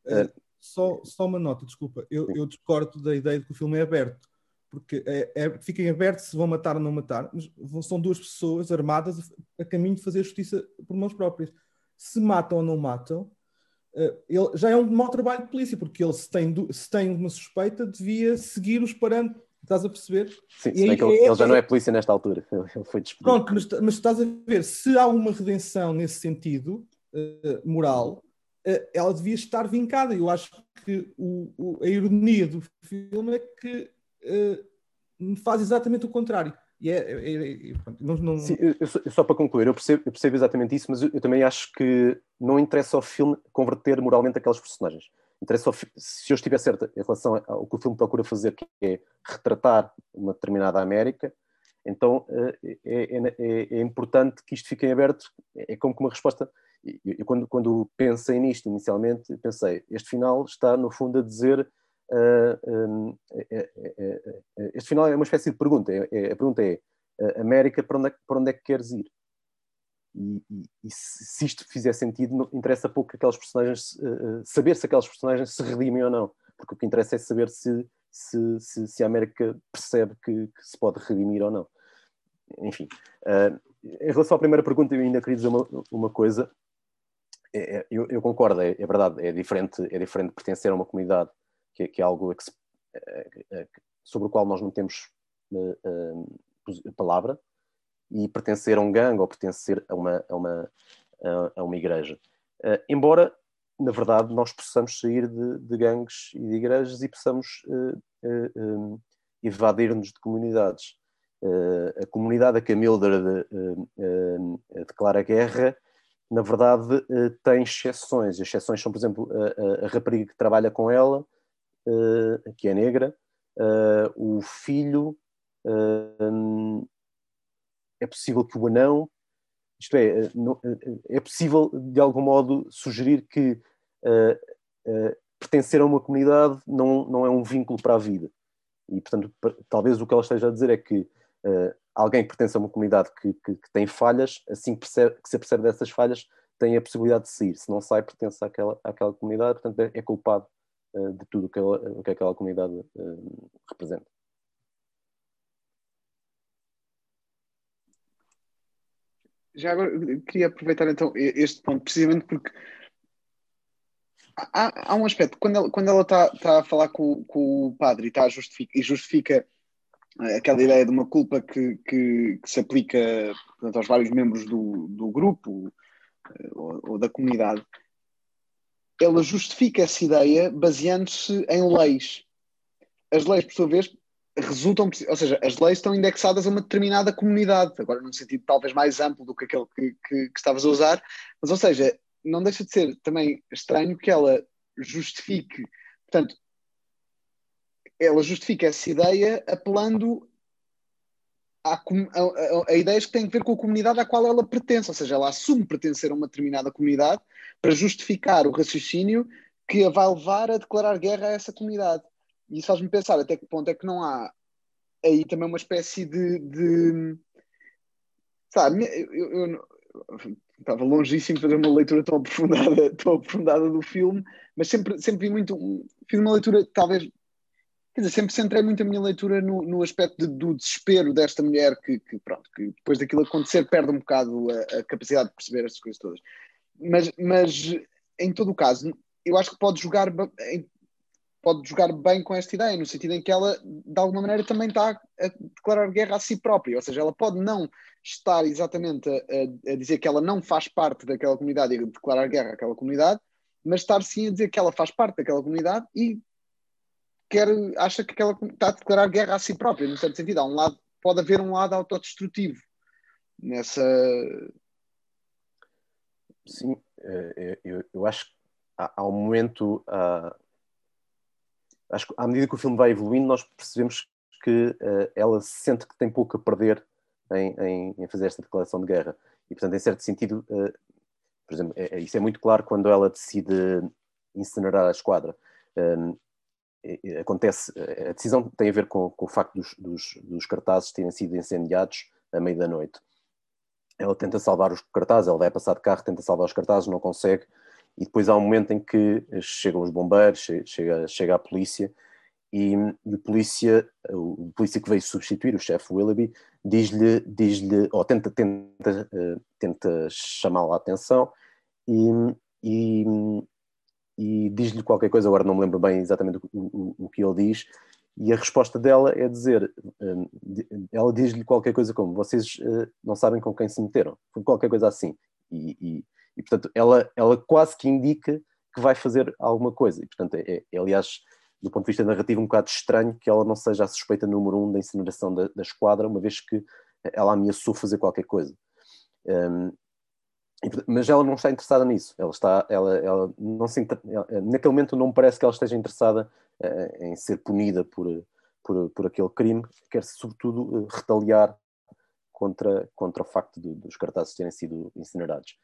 Eh, só, só uma nota, desculpa. Eu, eu discordo da ideia de que o filme é aberto. Porque é, é, fica em aberto se vão matar ou não matar, mas são duas pessoas armadas a, a caminho de fazer justiça por mãos próprias. Se matam ou não matam, eh, ele, já é um mau trabalho de polícia, porque ele, se tem, se tem uma suspeita, devia seguir os parâmetros. Estás a perceber? Sim, E se bem aí- que ele, é- ele já não é polícia nesta altura, ele foi despedido. Pronto, mas, mas estás a ver, se há uma redenção nesse sentido eh, moral, eh, ela devia estar vincada. Eu acho que o- o- a ironia do filme é que eh, faz exatamente o contrário. E é, é- é- é- pronto, não, não- Sim, eu- eu só, só para concluir, eu percebo, eu percebo exatamente isso, mas eu, eu também acho que não interessa ao filme converter moralmente aqueles personagens. Interessa se eu estiver certo em relação ao que o filme procura fazer, que é retratar uma determinada América, então eh, é, é- é- é importante que isto fique em aberto. É, é como que uma resposta. Eu, quando, quando pensei nisto inicialmente, pensei, este final está no fundo a dizer. ah, hum, é- é- é- é- este final é uma espécie de pergunta. É- é- a pergunta é: América, para onde é, para onde é que queres ir? E, e- e se, isto fizer sentido, não interessa pouco aquelas personagens, eh, saber se aquelas personagens se redimem ou não, porque o que interessa é saber se, se, se, se a América percebe que, que se pode redimir ou não. Enfim, eh, em relação à primeira pergunta, eu ainda queria dizer uma, uma coisa. É- é- eu, eu concordo, é, é verdade, é diferente, é diferente pertencer a uma comunidade, que, que é algo sobre o qual nós não temos palavra, e pertencer a um gangue ou pertencer a uma, a uma, a- uma igreja. Eh, embora, na verdade, nós possamos sair de, de gangues e de igrejas e possamos eh, eh, eh, evadir-nos de comunidades. A comunidade a que a Mildred declara guerra, na verdade, tem exceções. As exceções são, por exemplo, a, a- rapariga que trabalha com ela, que é negra, o filho, eh, é possível que o anão, isto é, eh, não- eh, é possível de algum modo sugerir que eh, eh, pertencer a uma comunidade não, não é um vínculo para a vida. E, portanto, talvez o que ela esteja a dizer é que eh, alguém que pertence a uma comunidade que, que- que tem falhas, assim que, percebe, que se apercebe dessas falhas, tem a possibilidade de sair. Se não sai, pertence àquela, àquela comunidade, portanto, é, é culpado de tudo o que, o que aquela comunidade representa. Já agora queria aproveitar então este ponto, precisamente porque há, há um aspecto, quando ela, quando ela está, está a falar com, com o padre e, está justifica, e justifica eh, aquela ideia de uma culpa que, que, que se aplica portanto, aos vários membros do, do grupo eh, ou, ou da comunidade, ela justifica essa ideia baseando-se em leis. As leis, por sua vez, resultam, ou seja, as leis estão indexadas a uma determinada comunidade, agora num sentido talvez mais amplo do que aquele que, que, que estavas a usar, mas ou seja, não deixa de ser também estranho que ela justifique, portanto, ela justifica essa ideia apelando a, a- a ideias que têm a ver com a comunidade à qual ela pertence, ou seja, ela assume pertencer a uma determinada comunidade para justificar o raciocínio que a vai levar a declarar guerra a essa comunidade. E isso faz-me pensar até que ponto é que não há aí também uma espécie de. de sabe, eu, eu- eu estava longíssimo de fazer uma leitura tão aprofundada, tão aprofundada do filme, mas sempre, sempre vi muito. Fiz uma leitura, talvez. Quer dizer, sempre centrei muito a minha leitura no, no aspecto de- do desespero desta mulher que, que, pronto, que depois daquilo acontecer perde um bocado a, a capacidade de perceber estas coisas todas. Mas, mas, em todo o caso, eu acho que pode jogar, pode jogar bem com esta ideia, no sentido em que ela, de alguma maneira, também está a declarar guerra a si própria. Ou seja, ela pode não estar exatamente a, a- dizer que ela não faz parte daquela comunidade e declarar guerra àquela comunidade, mas estar sim a dizer que ela faz parte daquela comunidade e quer, acha que ela está a declarar guerra a si própria, no certo sentido. Há um lado, pode haver um lado autodestrutivo nessa. Sim, eh, eu, eu acho que há, um momento, há- acho que à medida que o filme vai evoluindo, nós percebemos que eh, ela sente que tem pouco a perder em, em- em fazer esta declaração de guerra. E, portanto, em certo sentido, uh, por exemplo, é, é, isso é muito claro quando ela decide incinerar a esquadra. Um, acontece, a decisão tem a ver com, com o facto dos, dos, dos, cartazes terem sido incendiados à meia da noite. Ela tenta salvar os cartazes, ela vai passar de carro, tenta salvar os cartazes, não consegue, e depois há um momento em que chegam os bombeiros, chega, chega a polícia, e, e o polícia, o polícia que veio substituir o chefe Willoughby, diz-lhe, diz-lhe, ou tenta, tenta, uh, tenta chamá-la a atenção e, e, e diz-lhe qualquer coisa, agora não me lembro bem exatamente o, o, o que ele diz, e a resposta dela é dizer, uh, ela diz-lhe qualquer coisa como, vocês não sabem com quem se meteram, qualquer coisa assim, e, e, portanto ela, ela quase que indica que vai fazer alguma coisa, e portanto é, é aliás do ponto de vista narrativo, um bocado estranho que ela não seja a suspeita número um da incineração da, da esquadra, uma vez que ela ameaçou fazer qualquer coisa. Um, mas ela não está interessada nisso. Ela está, ela, ela não se, ela, naquele momento não me parece que ela esteja interessada uh, em ser punida por, por, por aquele crime. Quer sobretudo uh, retaliar contra, contra o facto de, dos cartazes terem sido incinerados.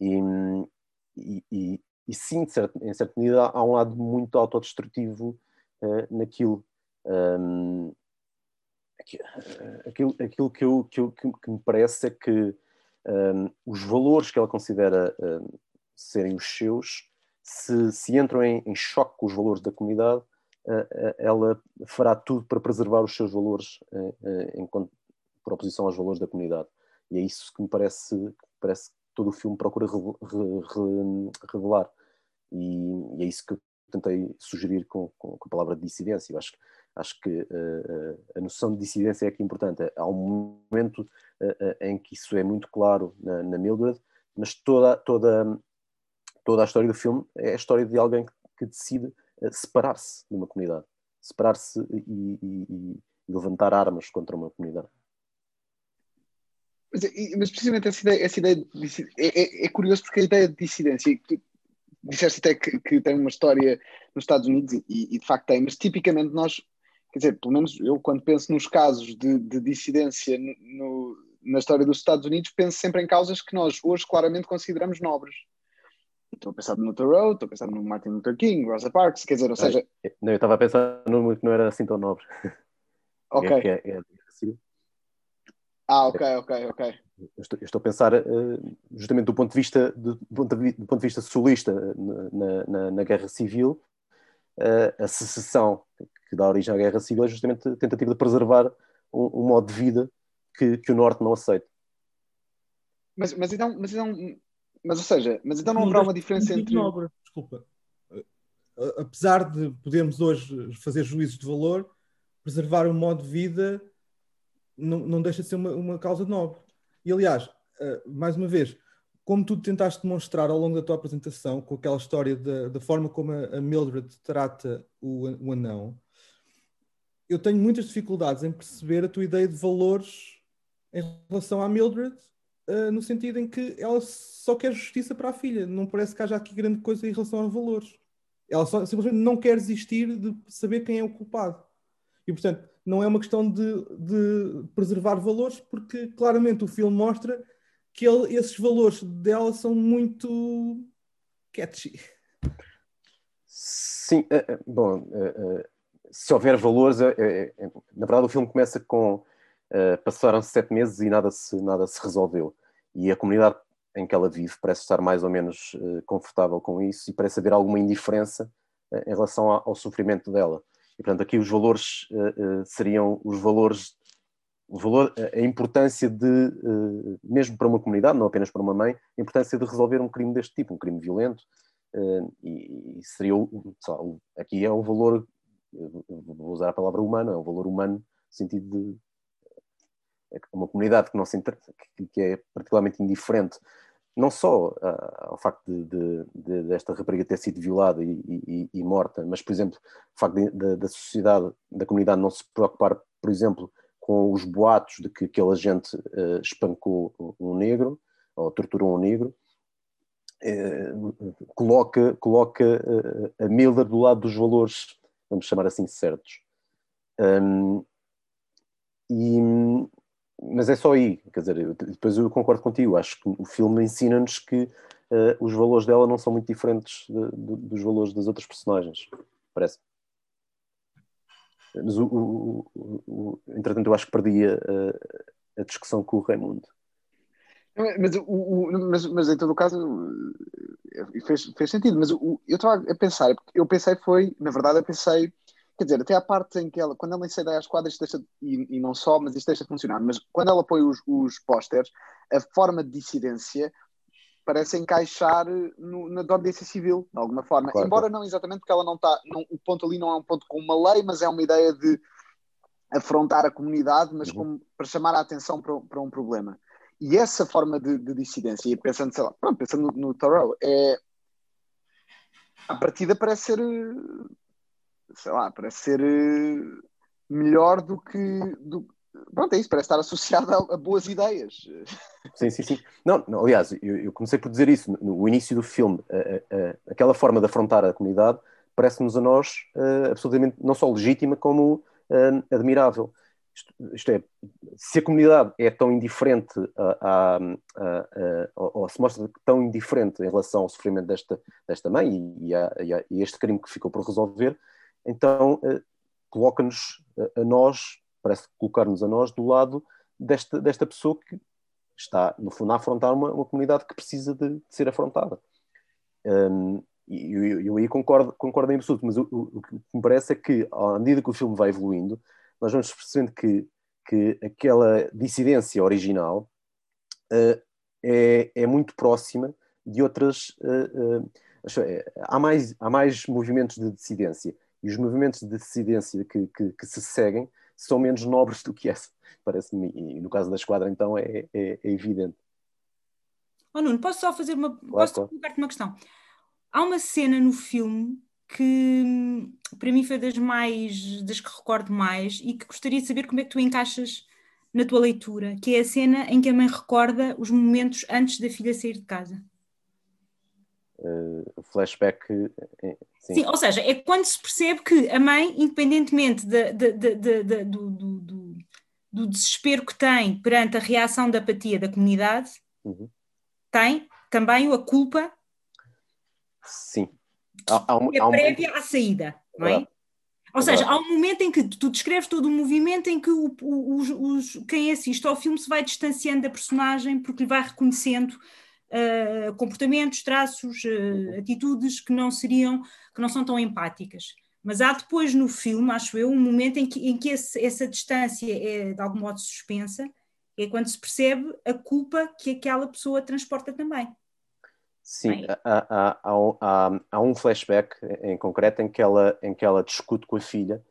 E, e, e sim, em certa medida, há um lado muito autodestrutivo uh, naquilo. Um, aquilo, aquilo que, eu, que, eu, que, me parece é que um, os valores que ela considera um, serem os seus, se, se entram em, em, choque com os valores da comunidade, uh, ela fará tudo para preservar os seus valores uh, em, por oposição aos valores da comunidade. E é isso que me parece, parece todo o filme procura revelar. E, e, é isso que eu tentei sugerir com, com, com a palavra dissidência. Eu acho, acho que uh, a noção de dissidência é aqui importante. Há um momento uh, em que isso é muito claro na, na, Mildred, mas toda, toda, toda a história do filme é a história de alguém que, que decide separar-se de uma comunidade, separar-se e, e, e, levantar armas contra uma comunidade. Mas, mas precisamente essa ideia, essa ideia de, é, é, é, curioso porque a ideia de dissidência, disseste até que, que, tem uma história nos Estados Unidos e, e, de facto tem, mas tipicamente nós, quer dizer, pelo menos eu quando penso nos casos de, de dissidência no, no, na história dos Estados Unidos, penso sempre em causas que nós hoje claramente consideramos nobres. Estou a pensar no Thoreau, estou a pensar no Martin Luther King, Rosa Parks, quer dizer, ou seja... Não, eu estava a pensar num que não era assim tão nobre. Ok. É, é, é, ah, ok, ok, ok. Eu estou, eu estou, a pensar uh, justamente do ponto de vista do, ponto de, do ponto de vista solista na, na, na Guerra Civil, uh, a secessão que dá origem à Guerra Civil é justamente a tentativa de preservar um, um modo de vida que, que, o Norte não aceita. Mas, mas então, mas então, mas ou seja, mas então não haverá uma diferença entre. Nobre, desculpa. Apesar de podermos hoje fazer juízos de valor, preservar um modo de vida não, não deixa de ser uma, uma causa nobre. E aliás, uh, mais uma vez, como tu tentaste demonstrar ao longo da tua apresentação, com aquela história da, forma como a, a Mildred trata o, o anão, eu tenho muitas dificuldades em perceber a tua ideia de valores em relação à Mildred, uh, no sentido em que ela só quer justiça para a filha. Não parece que haja aqui grande coisa em relação aos valores. Ela só, simplesmente não quer desistir de saber quem é o culpado. E, portanto, não é uma questão de, de preservar valores, porque claramente o filme mostra que ele, esses valores dela são muito catchy. Sim, eh, eh, bom, eh, se houver valores, na verdade o filme começa com passaram-se sete meses e nada se, nada se resolveu. E a comunidade em que ela vive parece estar mais ou menos confortável com isso e parece haver alguma indiferença em relação ao sofrimento dela. E, portanto, aqui os valores uh, uh, seriam os valores, o valor, a importância de, uh, mesmo para uma comunidade, não apenas para uma mãe, a importância de resolver um crime deste tipo, um crime violento, e, e, seria, o, aqui é um valor, vou usar a palavra humano, é um valor humano no sentido de uma comunidade que, não se, que é particularmente indiferente não só uh, ao facto de, de, de, desta rapariga ter sido violada e, e, e morta, mas, por exemplo, o facto da sociedade, da comunidade não se preocupar, por exemplo, com os boatos de que aquele agente uh, espancou um negro ou torturou um negro, uh, coloca, coloca a Milda do lado dos valores, vamos chamar assim, certos. Um, e mas é só aí, quer dizer, depois eu concordo contigo, acho que o filme ensina-nos que uh, os valores dela não são muito diferentes de, de, dos valores das outras personagens, parece. Mas, o, o, o, entretanto, eu acho que perdi a, a discussão com o Raimundo. Mas, mas, mas em todo o caso fez, fez sentido, mas eu estava a pensar, eu pensei foi, na verdade eu pensei Quer dizer, até a parte em que ela, quando ela encedeia as quadras, deixa, e, e, não só, mas isto deixa de funcionar. Mas quando ela põe os, os pósteres, a forma de dissidência parece encaixar no, na ordem civil, de alguma forma. Claro. Embora não exatamente, porque ela não está. o ponto ali não é um ponto com uma lei, mas é uma ideia de afrontar a comunidade, mas uhum. como, para chamar a atenção para, para, um problema. E essa forma de, de dissidência, e pensando, sei lá, pronto, pensando no, no Thoreau, é. A partida parece ser sei lá, parece ser eh, melhor do que. Do, pronto, é isso, parece estar associado a, a, boas ideias. Sim, sim, sim. Não, não aliás, eu, eu, comecei por dizer isso no, no início do filme. A, a, aquela forma de afrontar a comunidade parece-nos a nós absolutamente não só legítima como admirável. Isto, isto, é, se a comunidade é tão indiferente a, a, a, ou se mostra tão indiferente em relação ao sofrimento desta, desta mãe e, e, a, e, este crime que ficou por resolver, então eh, coloca-nos a nós, parece colocar-nos a nós do lado desta, desta pessoa que está, no fundo, a afrontar uma, uma comunidade que precisa de, de ser afrontada. Um, e eu, eu, aí concordo, concordo em absoluto, mas o, o, o, que me parece é que, à medida que o filme vai evoluindo, nós vamos percebendo que, que aquela dissidência original uh, é, é muito próxima de outras. Uh, uh, há, mais, há mais movimentos de dissidência e os movimentos de dissidência que, que, que se seguem são menos nobres do que essa, parece-me. E no caso da esquadra, então, é, é, é evidente. Oh, Nuno, posso só fazer uma. Claro, posso claro. colocar-te uma questão? Há uma cena no filme que para mim foi das mais das que recordo mais e que gostaria de saber como é que tu encaixas na tua leitura, que é a cena em que a mãe recorda os momentos antes da filha sair de casa uh, flashback. Eh, sim. sim. ou seja, é quando se percebe que a mãe, independentemente de, de, de, do, do, do, desespero que tem perante a reação da apatia da comunidade, uhum. tem também a culpa. Sim. Há, há um, é há um prévia à saída, não é? Ou seja, há um momento em que tu descreves todo o movimento em que o, o, os, os, quem assiste ao filme se vai distanciando da personagem porque lhe vai reconhecendo uh, comportamentos, traços, uh, atitudes que não seriam, que não são tão empáticas. Mas há depois no filme, acho eu, um momento em que, em que esse, essa distância é de algum modo suspensa, é quando se percebe a culpa que aquela pessoa transporta também. Sim, há, há, há, há, um flashback em concreto em que ela, em que ela discute com a filha.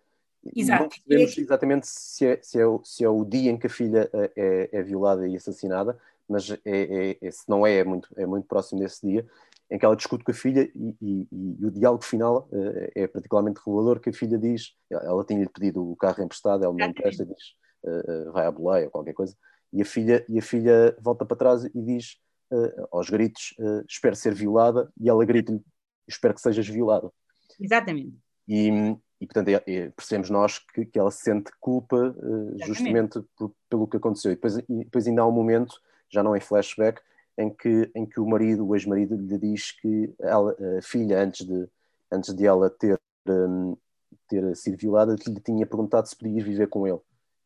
Exato. Não percebemos exatamente se é, se, é o, se é o dia em que a filha é, é, é violada e assassinada, mas é, é, é, se não é, é muito, é muito próximo desse dia, em que ela discute com a filha e, e, e o diálogo final uh, é particularmente revelador, que a filha diz, ela tinha-lhe pedido o carro emprestado, ela não empresta e diz, uh, uh, vai à boleia ou qualquer coisa, e a filha, e a filha volta para trás e diz aos gritos, espero ser violada, e ela grita-lhe, espero que sejas violada. Exatamente. E, e portanto, é, é, percebemos nós que, que ela sente culpa justamente por, pelo que aconteceu. E depois, e depois ainda há um momento já não em flashback, em que, em que o marido, o ex-marido, lhe diz que ela, a filha, antes de, antes de ela ter, um, ter sido violada, lhe tinha perguntado se podia viver com ele.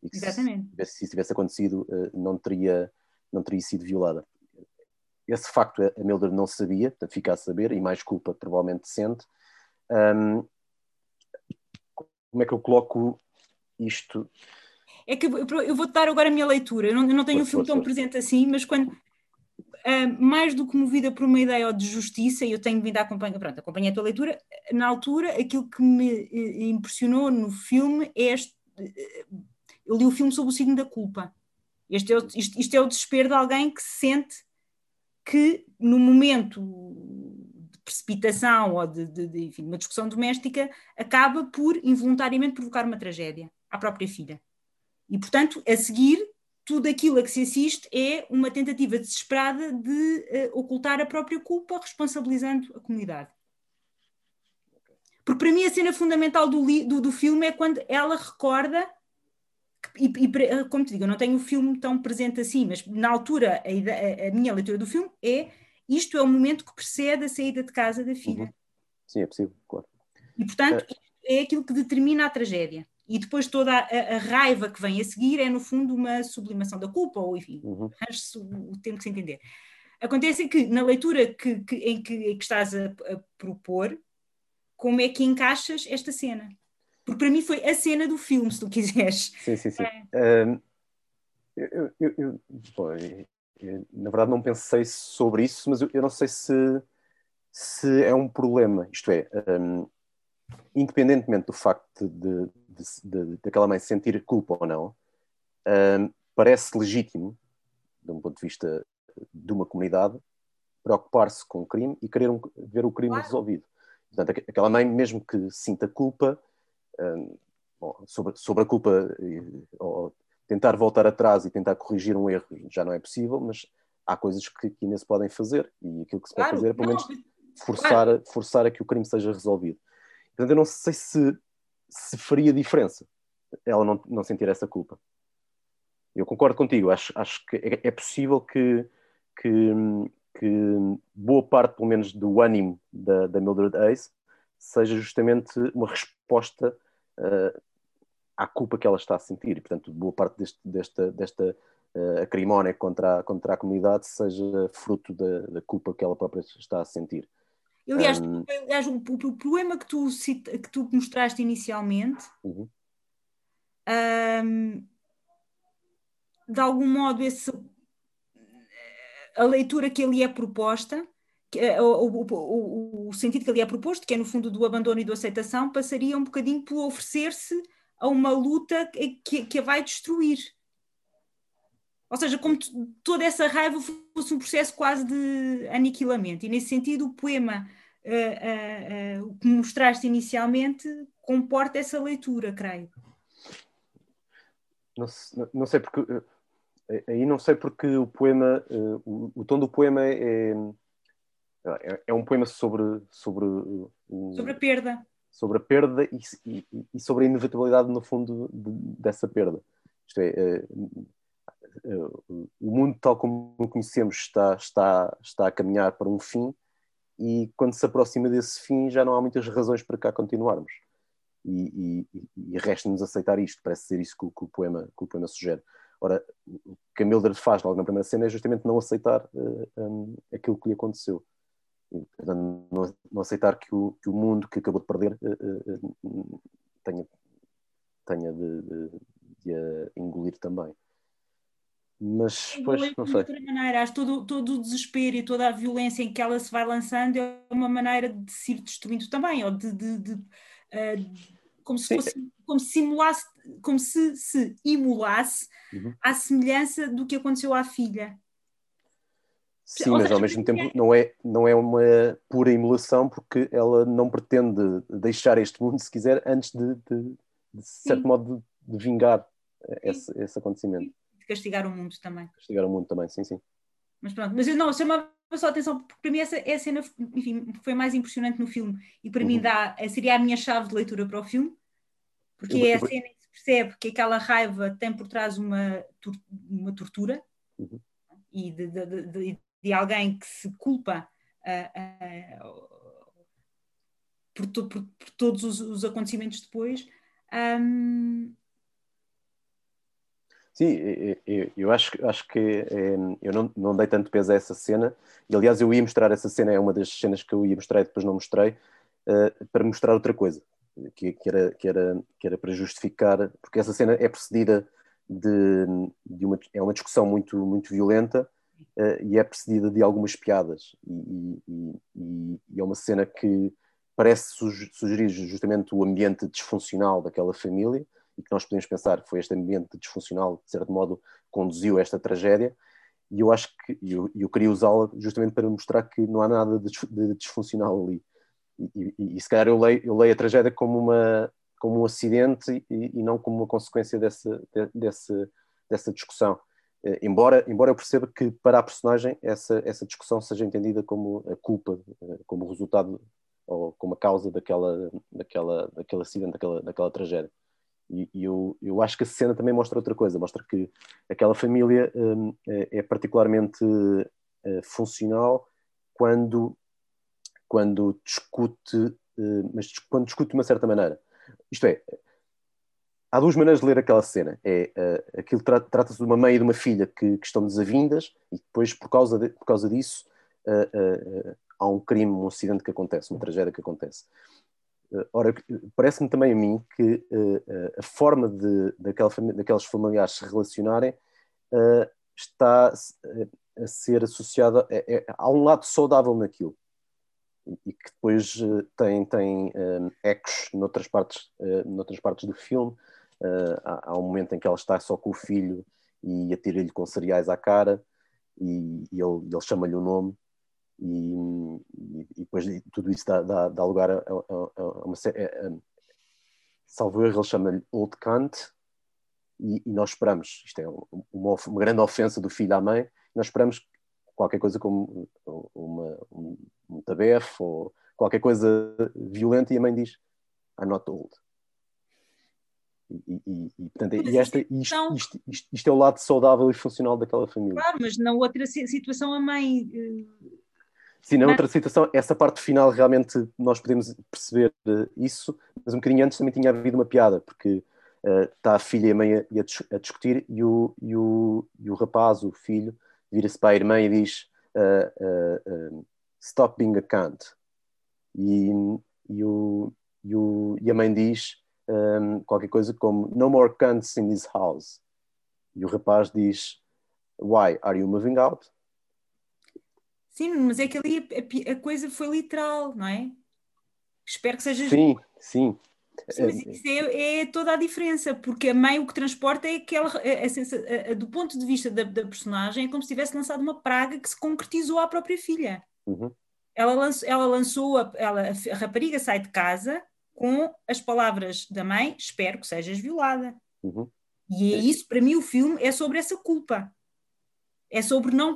E que Exatamente. Se, se isso tivesse acontecido, uh, não, teria, não teria sido violada. Esse facto a Mildred não sabia, portanto fica a saber, e mais culpa provavelmente sente. Um, como é que eu coloco isto é que eu vou-te dar agora a minha leitura. Eu não, eu não tenho o um filme tão presente assim, mas quando. Uh, mais do que movida por uma ideia de justiça, e eu tenho vindo a acompanhar, pronto, acompanhei a tua leitura, na altura aquilo que me eh, impressionou no filme é este, eh, eu li o filme sobre o signo da culpa. Este é o, isto, isto é o desespero de alguém que se sente que no momento de precipitação ou de, de, de enfim, uma discussão doméstica acaba por involuntariamente provocar uma tragédia à própria filha. E, portanto, a seguir, tudo aquilo a que se assiste é uma tentativa desesperada de uh, ocultar a própria culpa, responsabilizando a comunidade. Porque para mim a cena fundamental do, do, do filme é quando ela recorda E, e, como te digo, eu não tenho o filme tão presente assim, mas na altura a, a, a, minha leitura do filme é isto é o momento que precede a saída de casa da filha. Uhum. Sim, é possível, claro. E portanto é, é aquilo que determina a tragédia. E depois toda a, a, raiva que vem a seguir é, no fundo, uma sublimação da culpa, ou enfim, uhum. o, o tempo que se entender. Acontece que na leitura que, que, em, que, em que estás a, a propor, como é que encaixas esta cena? Porque para mim foi a cena do filme, se tu quiseres. Sim, sim, sim. É. Um, eu, eu, eu, bom, eu, na verdade não pensei sobre isso, mas eu, não sei se, se é um problema. Isto é, um, independentemente do facto de, de, daquela mãe sentir culpa ou não, um, parece legítimo, de um ponto de vista de uma comunidade, preocupar-se com o crime e querer um, ver o crime claro. resolvido. Portanto, aquela mãe, mesmo que sinta culpa, sobre, sobre a culpa, ou tentar voltar atrás e tentar corrigir um erro já não é possível, mas há coisas que, que ainda se podem fazer e aquilo que se claro, pode fazer é pelo menos forçar, claro. forçar a que o crime seja resolvido. Portanto, eu não sei se, se faria diferença ela não, não sentir essa culpa. Eu concordo contigo, acho, acho que é, é possível que, que, que, boa parte, pelo menos, do ânimo da, da Mildred Ace seja justamente uma resposta uh, à culpa que ela está a sentir. E, portanto, boa parte deste, desta, desta uh, acrimónia contra a, contra a comunidade seja fruto da, da, culpa que ela própria está a sentir. Aliás, um, aliás o, o, problema que tu, que tu mostraste inicialmente, uhum. um, de algum modo, esse, a leitura que ali é proposta, que, o, o, o, sentido que ali é proposto, que é no fundo do abandono e da aceitação, passaria um bocadinho por oferecer-se a uma luta que, que a vai destruir. Ou seja, como toda essa raiva fosse um processo quase de aniquilamento. E nesse sentido, o poema uh, uh, uh, que mostraste inicialmente comporta essa leitura, creio. Não, não sei porque. Aí não sei porque o poema. O, o, tom do poema é, é, é um poema sobre. Sobre, sobre a perda sobre a perda e, e, e sobre a inevitabilidade, no fundo, de, dessa perda. Isto é, o mundo tal como o conhecemos está, está, está a caminhar para um fim e quando se aproxima desse fim já não há muitas razões para cá continuarmos. E, e, e resta-nos aceitar isto, parece ser isso que, que, o poema, que o poema sugere. Ora, o que a Mildred faz logo na primeira cena é justamente não aceitar uh, um, aquilo que lhe aconteceu não, não, aceitar que o, que o mundo que acabou de perder uh, uh, tenha, tenha de, de, de, a engolir também. Mas, pois, não sei. De outra maneira, todo, todo o desespero e toda a violência em que ela se vai lançando é uma maneira de se ir destruindo também, ou de, de, de uh, como se fosse, como se simulasse, como se se imulasse uhum. à semelhança do que aconteceu à filha. Sim, mas ao mesmo tempo não é, não é uma pura emulação porque ela não pretende deixar este mundo, se quiser, antes de, de, de certo modo, de, de vingar esse, esse, acontecimento. Castigar o mundo também. Castigar o mundo também, sim, sim. Mas pronto, mas eu não, chamava só a atenção, porque para mim essa, essa cena, enfim, foi mais impressionante no filme e para uhum. mim dá, seria a minha chave de leitura para o filme, porque eu, é a cena em que se percebe que aquela raiva tem por trás uma, uma tortura uhum. e de, de, de, de alguém que se culpa uh, uh, por, to, por, por, todos os, os acontecimentos depois. Um... Sim, eu, acho, acho que eu não, não dei tanto peso a essa cena, e aliás eu ia mostrar essa cena, é uma das cenas que eu ia mostrar e depois não mostrei, uh, para mostrar outra coisa, que, que, era, que, era, que era para justificar, porque essa cena é precedida de, de uma, é uma discussão muito, muito violenta, uh, e é precedida de algumas piadas. E, e, e, é uma cena que parece sugerir justamente o ambiente disfuncional daquela família e que nós podemos pensar que foi este ambiente disfuncional, de certo modo, conduziu a esta tragédia. E eu acho que eu, eu queria usá-la justamente para mostrar que não há nada de, de disfuncional ali. E, e, e, se calhar eu leio, eu leio a tragédia como, uma, como um acidente e, e não como uma consequência dessa, de, dessa, dessa discussão. Eh, embora, embora eu perceba que para a personagem essa, essa discussão seja entendida como a culpa, eh, como resultado ou como a causa daquela, daquela, daquele acidente, daquela, daquela tragédia. E, e eu, eu acho que a cena também mostra outra coisa, mostra que aquela família hum, é, é particularmente uh, funcional quando, quando discute, uh, mas quando discute de uma certa maneira. Isto é, há duas maneiras de ler aquela cena. É, uh, aquilo tra trata-se de uma mãe e de uma filha que, que, estão desavindas e depois, por causa, de, por causa disso, uh, uh, há um crime, um acidente que acontece, uma tragédia que acontece. Ora, parece-me também a mim que a forma de, daquela, daqueles familiares se relacionarem está a ser associada, é, é, há um lado saudável naquilo. E que depois tem, tem um, ecos noutras partes, uh, noutras partes do filme, Uh, há, há, um momento em que ela está só com o filho e atira-lhe com cereais à cara e, e ele, ele chama-lhe o nome e, e, e, depois tudo isso dá, dá, dá lugar a, a, a uma série. Salvo erro, ele chama-lhe Old Cunt e, nós esperamos, isto é uma, uma, grande ofensa do filho à mãe, nós esperamos qualquer coisa como uma, um, um tabef ou qualquer coisa violenta e a mãe diz I'm not old. E, e, e, portanto, e esta, isto, isto, isto, isto, é o lado saudável e funcional daquela família. Claro, mas na outra situação a mãe. Uh... Sim, na outra situação, essa parte final realmente nós podemos perceber uh, isso, mas um bocadinho antes também tinha havido uma piada, porque uh, está a filha e a mãe a, a, discutir e o, e, o, e o rapaz, o filho, vira-se para a irmã e diz Stop being a cunt. E, e, o, e, o, e a mãe diz um, qualquer coisa como No more cunts in this house. E o rapaz diz Why? Are you moving out? Sim, mas é que ali a, a coisa foi literal, não é? Espero que seja. Sim, sim. Sim, mas isso é, é, toda a diferença, porque a mãe o que transporta é aquela, a, a, do ponto de vista da, da, personagem, é como se tivesse lançado uma praga que se concretizou à própria filha. Uhum. Ela, lançou, ela lançou, a, ela, a rapariga sai de casa com as palavras da mãe, espero que sejas violada. Uhum. E é isso, para mim, o filme é sobre essa culpa. É sobre não,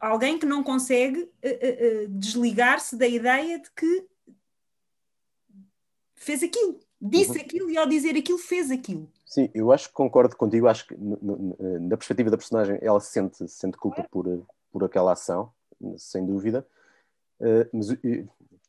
alguém que não consegue uh, uh, uh, desligar-se da ideia de que fez aquilo, disse uhum. aquilo e ao dizer aquilo fez aquilo. Sim, eu acho que concordo contigo. Acho que na perspectiva da personagem ela sente, sente culpa por, por aquela ação, sem dúvida. mas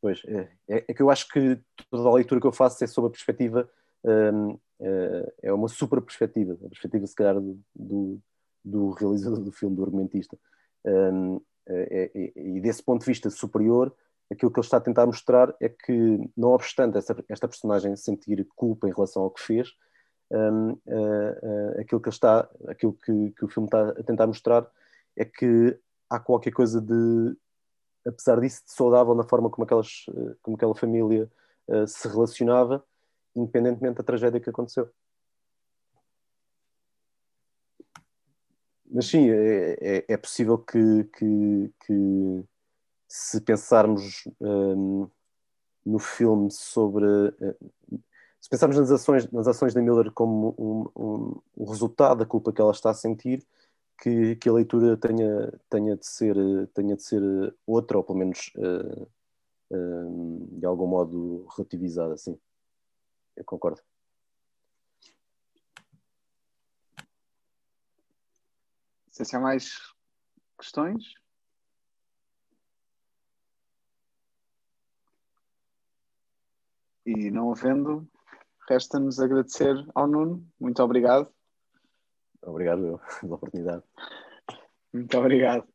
Pois, é, é, que eu acho que toda a leitura que eu faço é sobre a perspectiva, um, é, é uma super perspectiva, a perspectiva, se calhar, do, do realizador do filme, do argumentista. Um, é, é, e desse ponto de vista superior, aquilo que ele está a tentar mostrar é que, não obstante esta, esta personagem sentir culpa em relação ao que fez, um, uh, uh, aquilo, que, está, aquilo que, que o filme está a tentar mostrar é que há qualquer coisa de apesar disso, de saudável na forma como, aquelas, eh, como aquela família uh, se relacionava, independentemente da tragédia que aconteceu. Mas sim, é, é, é possível que, que, que, se pensarmos um, no filme sobre. Uh, se pensarmos nas ações, nas ações da Miller como um, um, um resultado da culpa que ela está a sentir, que, que a leitura tenha, tenha, de ser, tenha de ser outra, ou pelo menos uh, de algum modo relativizada, sim. Eu concordo. Se há mais questões? E não havendo, resta-nos agradecer ao Nuno. Muito obrigado. Obrigado eu pela oportunidade. Muito obrigado.